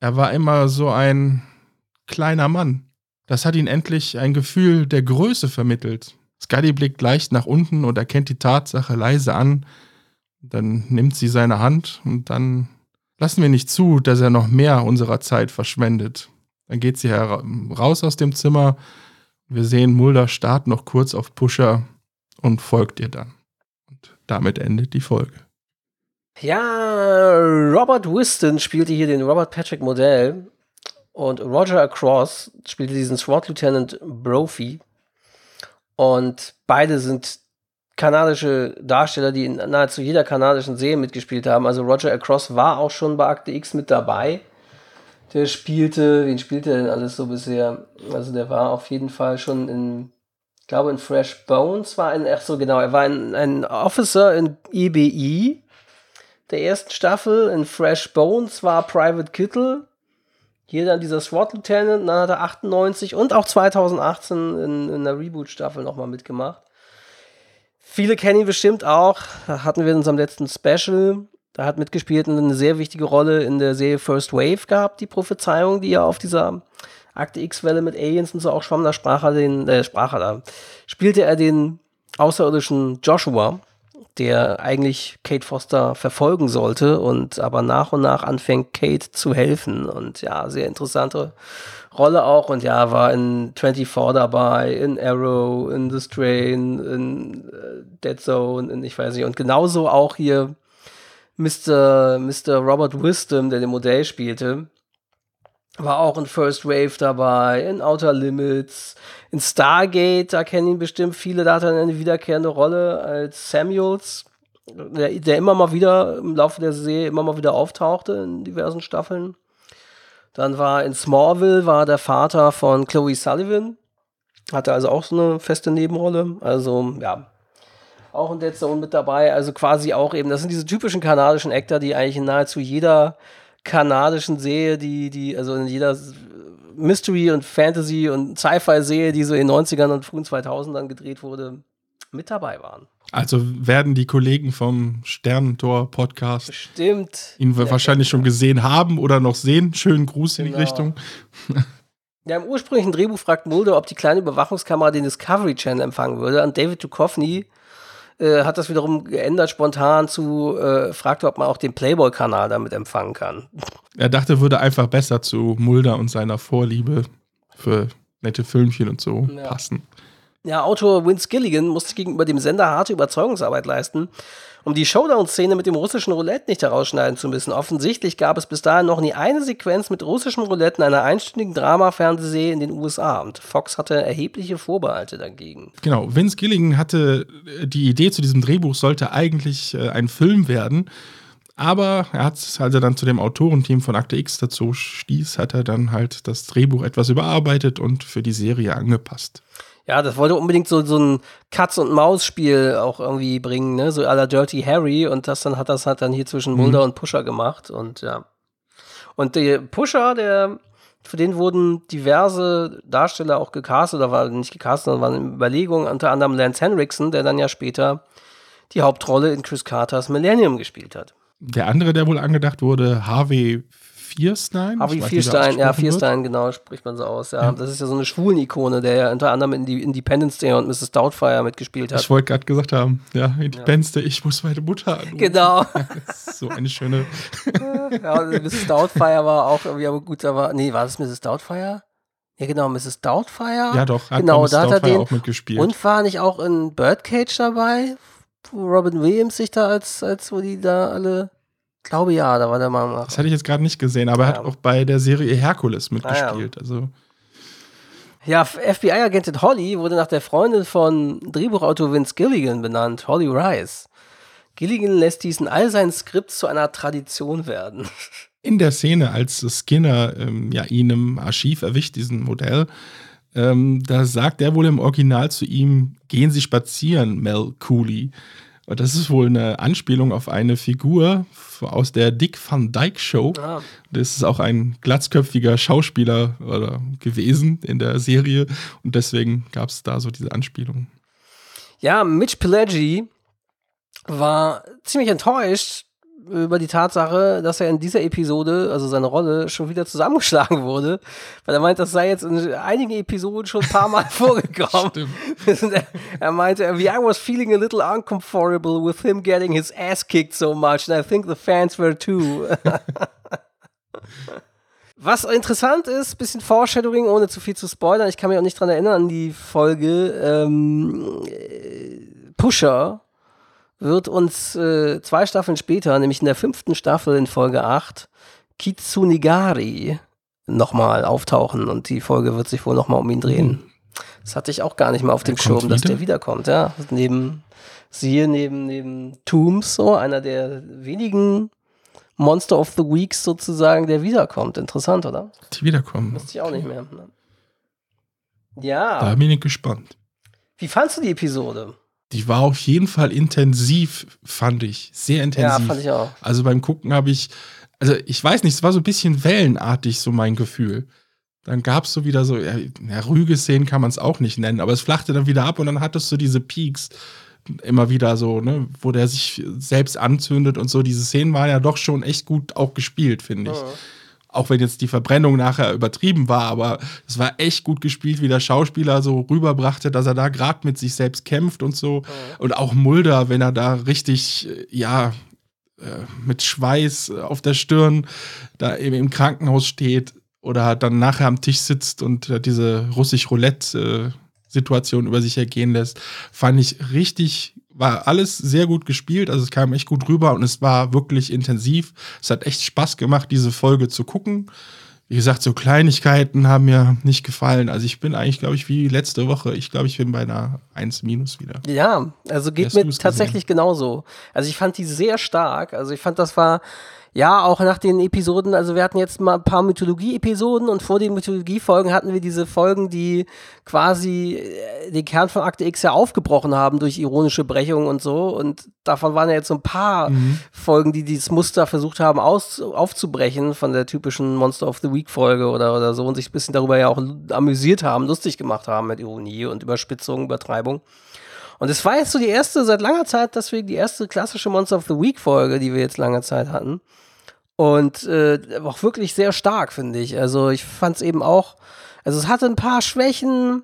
Er war immer so ein kleiner Mann. Das hat ihn endlich ein Gefühl der Größe vermittelt. Scully blickt leicht nach unten und erkennt die Tatsache leise an. Dann nimmt sie seine Hand und dann Lassen wir nicht zu, dass er noch mehr unserer Zeit verschwendet. Dann geht sie raus aus dem Zimmer. Wir sehen, Mulder starrt noch kurz auf Pusher und folgt ihr dann. Und damit endet die Folge. Ja, Robert Whiston spielte hier den Robert Patrick Modell und Roger Across spielte diesen SWAT Lieutenant Brophy. Und beide sind kanadische Darsteller, die in nahezu jeder kanadischen Serie mitgespielt haben. Also Roger Across war auch schon bei Akte X mit dabei. Der spielte, wen spielte er denn alles so bisher? Also der war auf jeden Fall schon in, ich glaube in Fresh Bones war ein, ach so genau, er war ein, ein Officer in EBI der ersten Staffel. In Fresh Bones war Private Kittle. Hier dann dieser SWAT Lieutenant, dann hat er 98 und auch 2018 in, in der Reboot-Staffel nochmal mitgemacht. Viele kennen ihn bestimmt auch. Hatten wir in unserem letzten Special. Da hat mitgespielt und eine sehr wichtige Rolle in der Serie First Wave gehabt, die Prophezeiung, die ja auf dieser Akte X-Welle mit Aliens und so auch schwamm. Da sprach er den, äh, sprach er da, spielte er den außerirdischen Joshua, der eigentlich Kate Foster verfolgen sollte und aber nach und nach anfängt, Kate zu helfen. Und ja, sehr interessante Rolle auch. Und ja, war in 24 dabei, in Arrow, in The Strain, in äh, Dead Zone, in ich weiß nicht. Und genauso auch hier Mr. Mr. Robert Wisdom, der den Modell spielte. War auch in First Wave dabei, in Outer Limits, in Stargate, da kennen ihn bestimmt viele, da hat er eine wiederkehrende Rolle als Samuels, der, der immer mal wieder im Laufe der Serie immer mal wieder auftauchte in diversen Staffeln. Dann war in Smallville war der Vater von Chloe Sullivan, hatte also auch so eine feste Nebenrolle. Also ja, auch in Dead Zone mit dabei. Also quasi auch eben, das sind diese typischen kanadischen Actor, die eigentlich in nahezu jeder kanadischen Serie, die, die, also in jeder Mystery und Fantasy und Sci-Fi-Serie, die so in den 90ern und frühen 2000ern gedreht wurde, mit dabei waren. Also werden die Kollegen vom Sternentor-Podcast Stimmt. ihn wahrscheinlich schon gesehen haben oder noch sehen. Schönen Gruß genau. in die genau. Richtung. Ja, im ursprünglichen Drehbuch fragt Mulder, ob die kleine Überwachungskamera den Discovery Channel empfangen würde. Und David Duchovny äh, hat das wiederum geändert spontan zu, äh, fragte, ob man auch den Playboy-Kanal damit empfangen kann. Er dachte, würde einfach besser zu Mulder und seiner Vorliebe für nette Filmchen und so ja. passen. Ja, Autor Vince Gilligan musste gegenüber dem Sender harte Überzeugungsarbeit leisten, um die Showdown-Szene mit dem russischen Roulette nicht herausschneiden zu müssen. Offensichtlich gab es bis dahin noch nie eine Sequenz mit russischem Roulette in einer einstündigen Drama-Fernsehserie in den USA und Fox hatte erhebliche Vorbehalte dagegen. Genau, Vince Gilligan hatte äh, die Idee zu diesem Drehbuch, sollte eigentlich äh, ein Film werden. Aber er hat, als er dann zu dem Autorenteam von Akte X dazu stieß, hat er dann halt das Drehbuch etwas überarbeitet und für die Serie angepasst. Ja, das wollte unbedingt so, so ein Katz-und-Maus-Spiel auch irgendwie bringen, ne? So à la Dirty Harry und das dann hat das halt dann hier zwischen. Mulder mhm. und Pusher gemacht und ja. Und der Pusher, der, für den wurden diverse Darsteller auch gecastet, oder war nicht gecastet, sondern waren in Überlegungen, unter anderem Lance Henriksen, der dann ja später die Hauptrolle in Chris Carters Millennium gespielt hat. Der andere, der wohl angedacht wurde, Harvey Vierstein? Harvey Vierstein, ja, Vierstein, genau, spricht man so aus. Ja. ja. Das ist ja so eine Schwulen-Ikone, der ja unter anderem in die Independence Day und Mrs. Doubtfire mitgespielt hat. Ich wollte gerade gesagt haben, ja, Independence Day, ich muss meine Mutter anrufen. Genau. so eine schöne. ja, Mrs. Doubtfire war auch irgendwie, aber gut, aber, nee, war das Mrs. Doubtfire? Ja, genau, Mrs. Doubtfire. Ja, doch, hat genau, da hat er den auch mitgespielt. Und war nicht auch in Birdcage dabei, wo Robin Williams sich da als, als wo die da alle glaube ja, da war der mal. Das hatte ich jetzt gerade nicht gesehen, aber ja. er hat auch bei der Serie Herkules mitgespielt. Ah, ja. Also. Ja, FBI-Agentin Holly wurde nach der Freundin von Drehbuchautor Vince Gilligan benannt, Holly Rice. Gilligan lässt dies in all seinen Skripts zu einer Tradition werden. In der Szene, als Skinner ähm, ja, ihn im Archiv erwischt, diesen Modell, ähm, da sagt er wohl im Original zu ihm: Gehen Sie spazieren, Mel Cooley. Und das ist wohl eine Anspielung auf eine Figur aus der Dick Van Dyke Show. Ah. Das ist auch ein glatzköpfiger Schauspieler oder, gewesen in der Serie. Und deswegen gab es da so diese Anspielung. Ja, Mitch Pileggi war ziemlich enttäuscht, über die Tatsache, dass er in dieser Episode, also seine Rolle, schon wieder zusammengeschlagen wurde, weil er meint, das sei jetzt in einigen Episoden schon ein paar Mal vorgekommen. er, er meinte, I was feeling a little uncomfortable with him getting his ass kicked so much, and I think the fans were too. Was interessant ist, bisschen Foreshadowing, ohne zu viel zu spoilern, ich kann mich auch nicht dran erinnern an die Folge, ähm, Pusher wird uns äh, zwei Staffeln später, nämlich in der fünften Staffel in Folge 8, Kitsunigari nochmal auftauchen und die Folge wird sich wohl nochmal um ihn drehen. Das hatte ich auch gar nicht mal auf dem Schirm, dass der wiederkommt, ja. Neben, siehe neben, neben Tombs, so einer der wenigen Monster of the Weeks sozusagen, der wiederkommt. Interessant, oder? Die wiederkommen. Wusste ich auch nicht mehr. Ne? Ja. Da bin ich gespannt. Wie fandst du die Episode? Die war auf jeden Fall intensiv, fand ich. Sehr intensiv. Ja, fand ich auch. Also beim Gucken habe ich, also ich weiß nicht, es war so ein bisschen wellenartig, so mein Gefühl. Dann gab es so wieder so, ja, ja Rüge-Szenen kann man es auch nicht nennen, aber es flachte dann wieder ab und dann hattest du diese Peaks immer wieder so, ne, wo der sich selbst anzündet und so. Diese Szenen waren ja doch schon echt gut auch gespielt, finde ich. Mhm. Auch wenn jetzt die Verbrennung nachher übertrieben war, aber es war echt gut gespielt, wie der Schauspieler so rüberbrachte, dass er da gerade mit sich selbst kämpft und so. Mhm. Und auch Mulder, wenn er da richtig, äh, ja, äh, mit Schweiß auf der Stirn da eben im Krankenhaus steht oder dann nachher am Tisch sitzt und diese russisch Roulette Situation über sich ergehen lässt, fand ich richtig war alles sehr gut gespielt, also es kam echt gut rüber und es war wirklich intensiv. Es hat echt Spaß gemacht, diese Folge zu gucken. Wie gesagt, so Kleinigkeiten haben mir nicht gefallen. Also ich bin eigentlich, glaube ich, wie letzte Woche. Ich glaube, ich bin bei einer 1 minus wieder. Ja, also geht mir tatsächlich genauso. Also ich fand die sehr stark. Also ich fand, das war ja, auch nach den Episoden, also wir hatten jetzt mal ein paar Mythologie-Episoden und vor den Mythologie-Folgen hatten wir diese Folgen, die quasi äh, den Kern von Akte X ja aufgebrochen haben durch ironische Brechungen und so. Und davon waren ja jetzt so ein paar mhm. Folgen, die dieses Muster versucht haben aus, aufzubrechen von der typischen Monster of the Week-Folge oder, oder so und sich ein bisschen darüber ja auch amüsiert haben, lustig gemacht haben mit Ironie und Überspitzung, Übertreibung. Und es war jetzt so die erste seit langer Zeit, deswegen die erste klassische Monster of the Week Folge, die wir jetzt lange Zeit hatten. Und äh, auch wirklich sehr stark, finde ich. Also ich fand es eben auch, also es hatte ein paar Schwächen,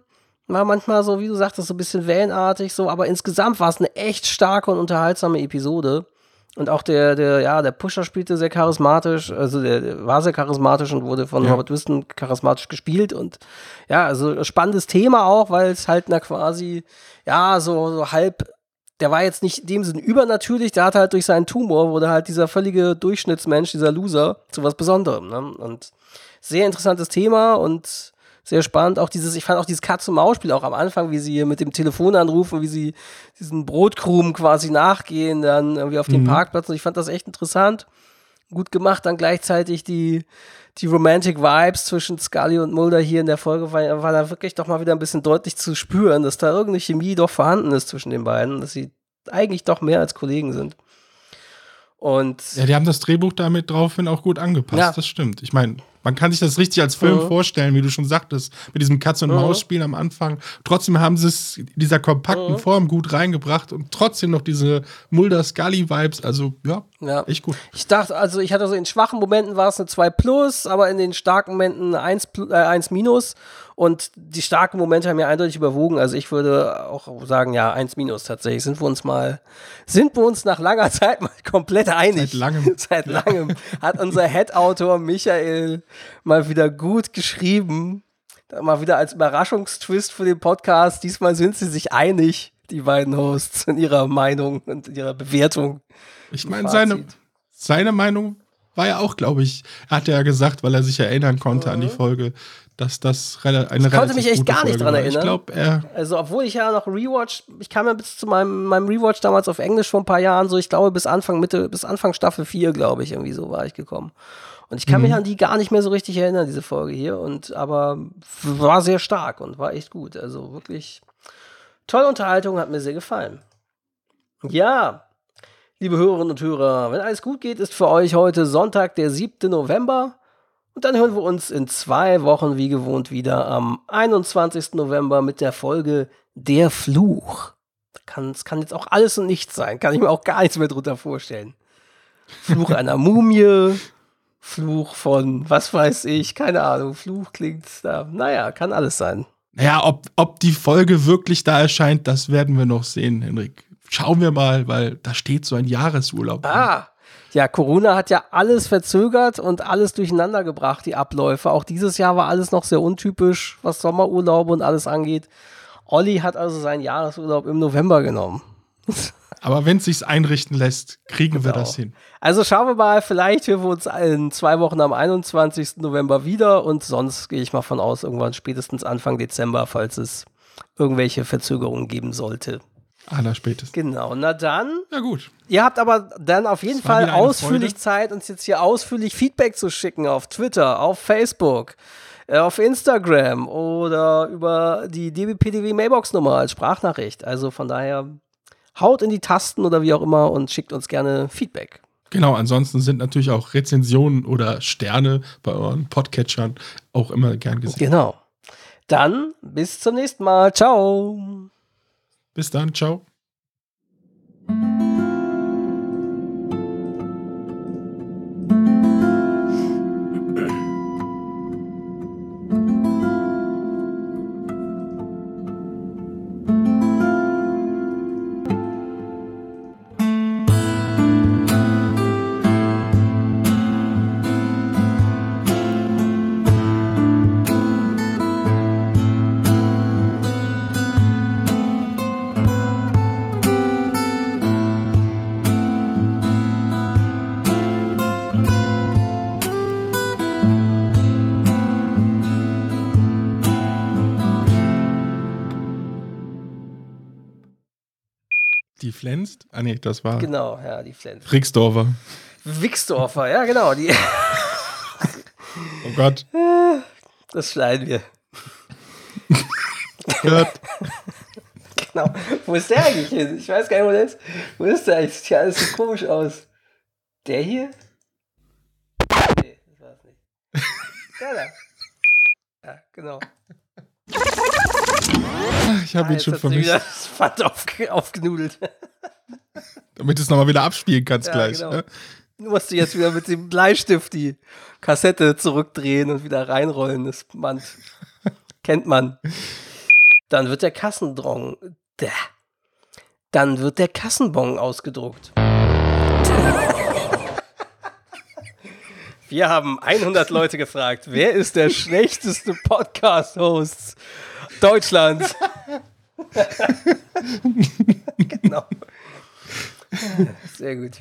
war manchmal so, wie du sagtest, so ein bisschen wellenartig, so, aber insgesamt war es eine echt starke und unterhaltsame Episode. Und auch der, der, ja, der Pusher spielte sehr charismatisch, also der, der war sehr charismatisch und wurde von ja. Robert Wiston charismatisch gespielt. Und ja, also spannendes Thema auch, weil es halt na quasi, ja, so, so halb der war jetzt nicht in dem Sinn übernatürlich, der hatte halt durch seinen Tumor, wurde halt dieser völlige Durchschnittsmensch, dieser Loser, zu was Besonderem. Ne? Und sehr interessantes Thema und sehr spannend. Auch dieses, ich fand auch dieses Katz-und-Maus-Spiel auch am Anfang, wie sie hier mit dem Telefon anrufen, wie sie diesen Brotkrumen quasi nachgehen, dann irgendwie auf dem mhm. Parkplatz. Und ich fand das echt interessant. Gut gemacht, dann gleichzeitig die, die Romantic Vibes zwischen Scully und Mulder hier in der Folge war, war da wirklich doch mal wieder ein bisschen deutlich zu spüren, dass da irgendeine Chemie doch vorhanden ist zwischen den beiden, dass sie eigentlich doch mehr als Kollegen sind. Und ja, die haben das Drehbuch damit draufhin auch gut angepasst, ja. das stimmt. Ich meine, man kann sich das richtig als Film mhm. vorstellen, wie du schon sagtest, mit diesem Katz-und-Maus-Spielen mhm. am Anfang. Trotzdem haben sie es in dieser kompakten mhm. Form gut reingebracht und trotzdem noch diese Mulder-Scully-Vibes. Also, ja, ja, echt gut. Ich dachte, also ich hatte so in schwachen Momenten war es eine 2 plus, aber in den starken Momenten 1, äh, 1 minus. Und die starken Momente haben ja eindeutig überwogen. Also ich würde auch sagen, ja, 1 minus tatsächlich. Sind wir uns mal, sind wir uns nach langer Zeit mal komplett einig. Seit langem. Seit langem hat unser Head-Autor Michael mal wieder gut geschrieben. Mal wieder als Überraschungstwist für den Podcast. Diesmal sind sie sich einig, die beiden Hosts, in ihrer Meinung und in ihrer Bewertung. Ich meine, seine, seine Meinung war ja auch, glaube ich, hat er ja gesagt, weil er sich erinnern konnte mhm. an die. Folge, dass das eine Ich konnte mich echt gar nicht dran erinnern. Ich glaube, er. Also, obwohl ich ja noch Rewatch, ich kam ja bis zu meinem, meinem Rewatch damals auf Englisch vor ein paar Jahren, so ich glaube bis Anfang, Mitte, bis Anfang Staffel 4, glaube ich, irgendwie so war ich gekommen. Und ich kann mhm. mich an die gar nicht mehr so richtig erinnern, diese Folge hier. Und aber war sehr stark und war echt gut. Also wirklich tolle Unterhaltung, hat mir sehr gefallen. Ja, liebe Hörerinnen und Hörer, wenn alles gut geht, ist für euch heute Sonntag, der 7. November. Und dann hören wir uns in zwei Wochen wie gewohnt wieder am 21. November mit der Folge Der Fluch. Es kann jetzt auch alles und nichts sein. Kann ich mir auch gar nichts mehr drunter vorstellen. Fluch einer Mumie, Fluch von, was weiß ich, keine Ahnung, Fluch klingt da, naja, kann alles sein. Naja, ob, ob die Folge wirklich da erscheint, das werden wir noch sehen, Henrik. Schauen wir mal, weil da steht so ein Jahresurlaub. Ah, ja, Corona hat ja alles verzögert und alles durcheinander gebracht, die Abläufe. Auch dieses Jahr war alles noch sehr untypisch, was Sommerurlaube und alles angeht. Olli hat also seinen Jahresurlaub im November genommen. Aber wenn es sich einrichten lässt, kriegen genau. wir das hin. Also schauen wir mal, vielleicht hören wir uns in zwei Wochen am 21. November wieder und sonst gehe ich mal von aus, irgendwann spätestens Anfang Dezember, falls es irgendwelche Verzögerungen geben sollte. Aller spätestens. Genau, na dann. Ja, gut. Ihr habt aber dann auf jeden Fall ausführlich Freude. Zeit, uns jetzt hier ausführlich Feedback zu schicken auf Twitter, auf Facebook, äh, auf Instagram oder über die DBPDW Mailbox-Nummer als Sprachnachricht. Also von daher haut in die Tasten oder wie auch immer und schickt uns gerne Feedback. Genau, ansonsten sind natürlich auch Rezensionen oder Sterne bei euren Podcatchern auch immer gern gesehen. Genau. Dann bis zum nächsten Mal. Ciao. Bis dann. Ciao. Das war Genau, ja, die Flens. Rixdorfer. Wixdorfer, ja, genau. Die, Oh Gott. das schneiden wir. Gott. Genau. Wo ist der eigentlich hin? Ich weiß gar nicht, wo der ist. Wo ist der eigentlich? Sieht ja alles so komisch aus. Der hier? Nee, das war es nicht. Der da. Ja, genau. Ich habe Ah, ihn jetzt schon vermisst. das Pfand auf, aufgenudelt. Damit du es nochmal wieder abspielen kannst Ja, gleich. genau. ne? Du musst jetzt wieder mit dem Bleistift die Kassette zurückdrehen und wieder reinrollen. Das Band. Kennt man. Dann wird der Kassendrong. Dann wird der Kassenbon ausgedruckt. Wir haben 100 Leute gefragt, wer ist der schlechteste Podcast-Host Deutschlands? genau. Sehr gut.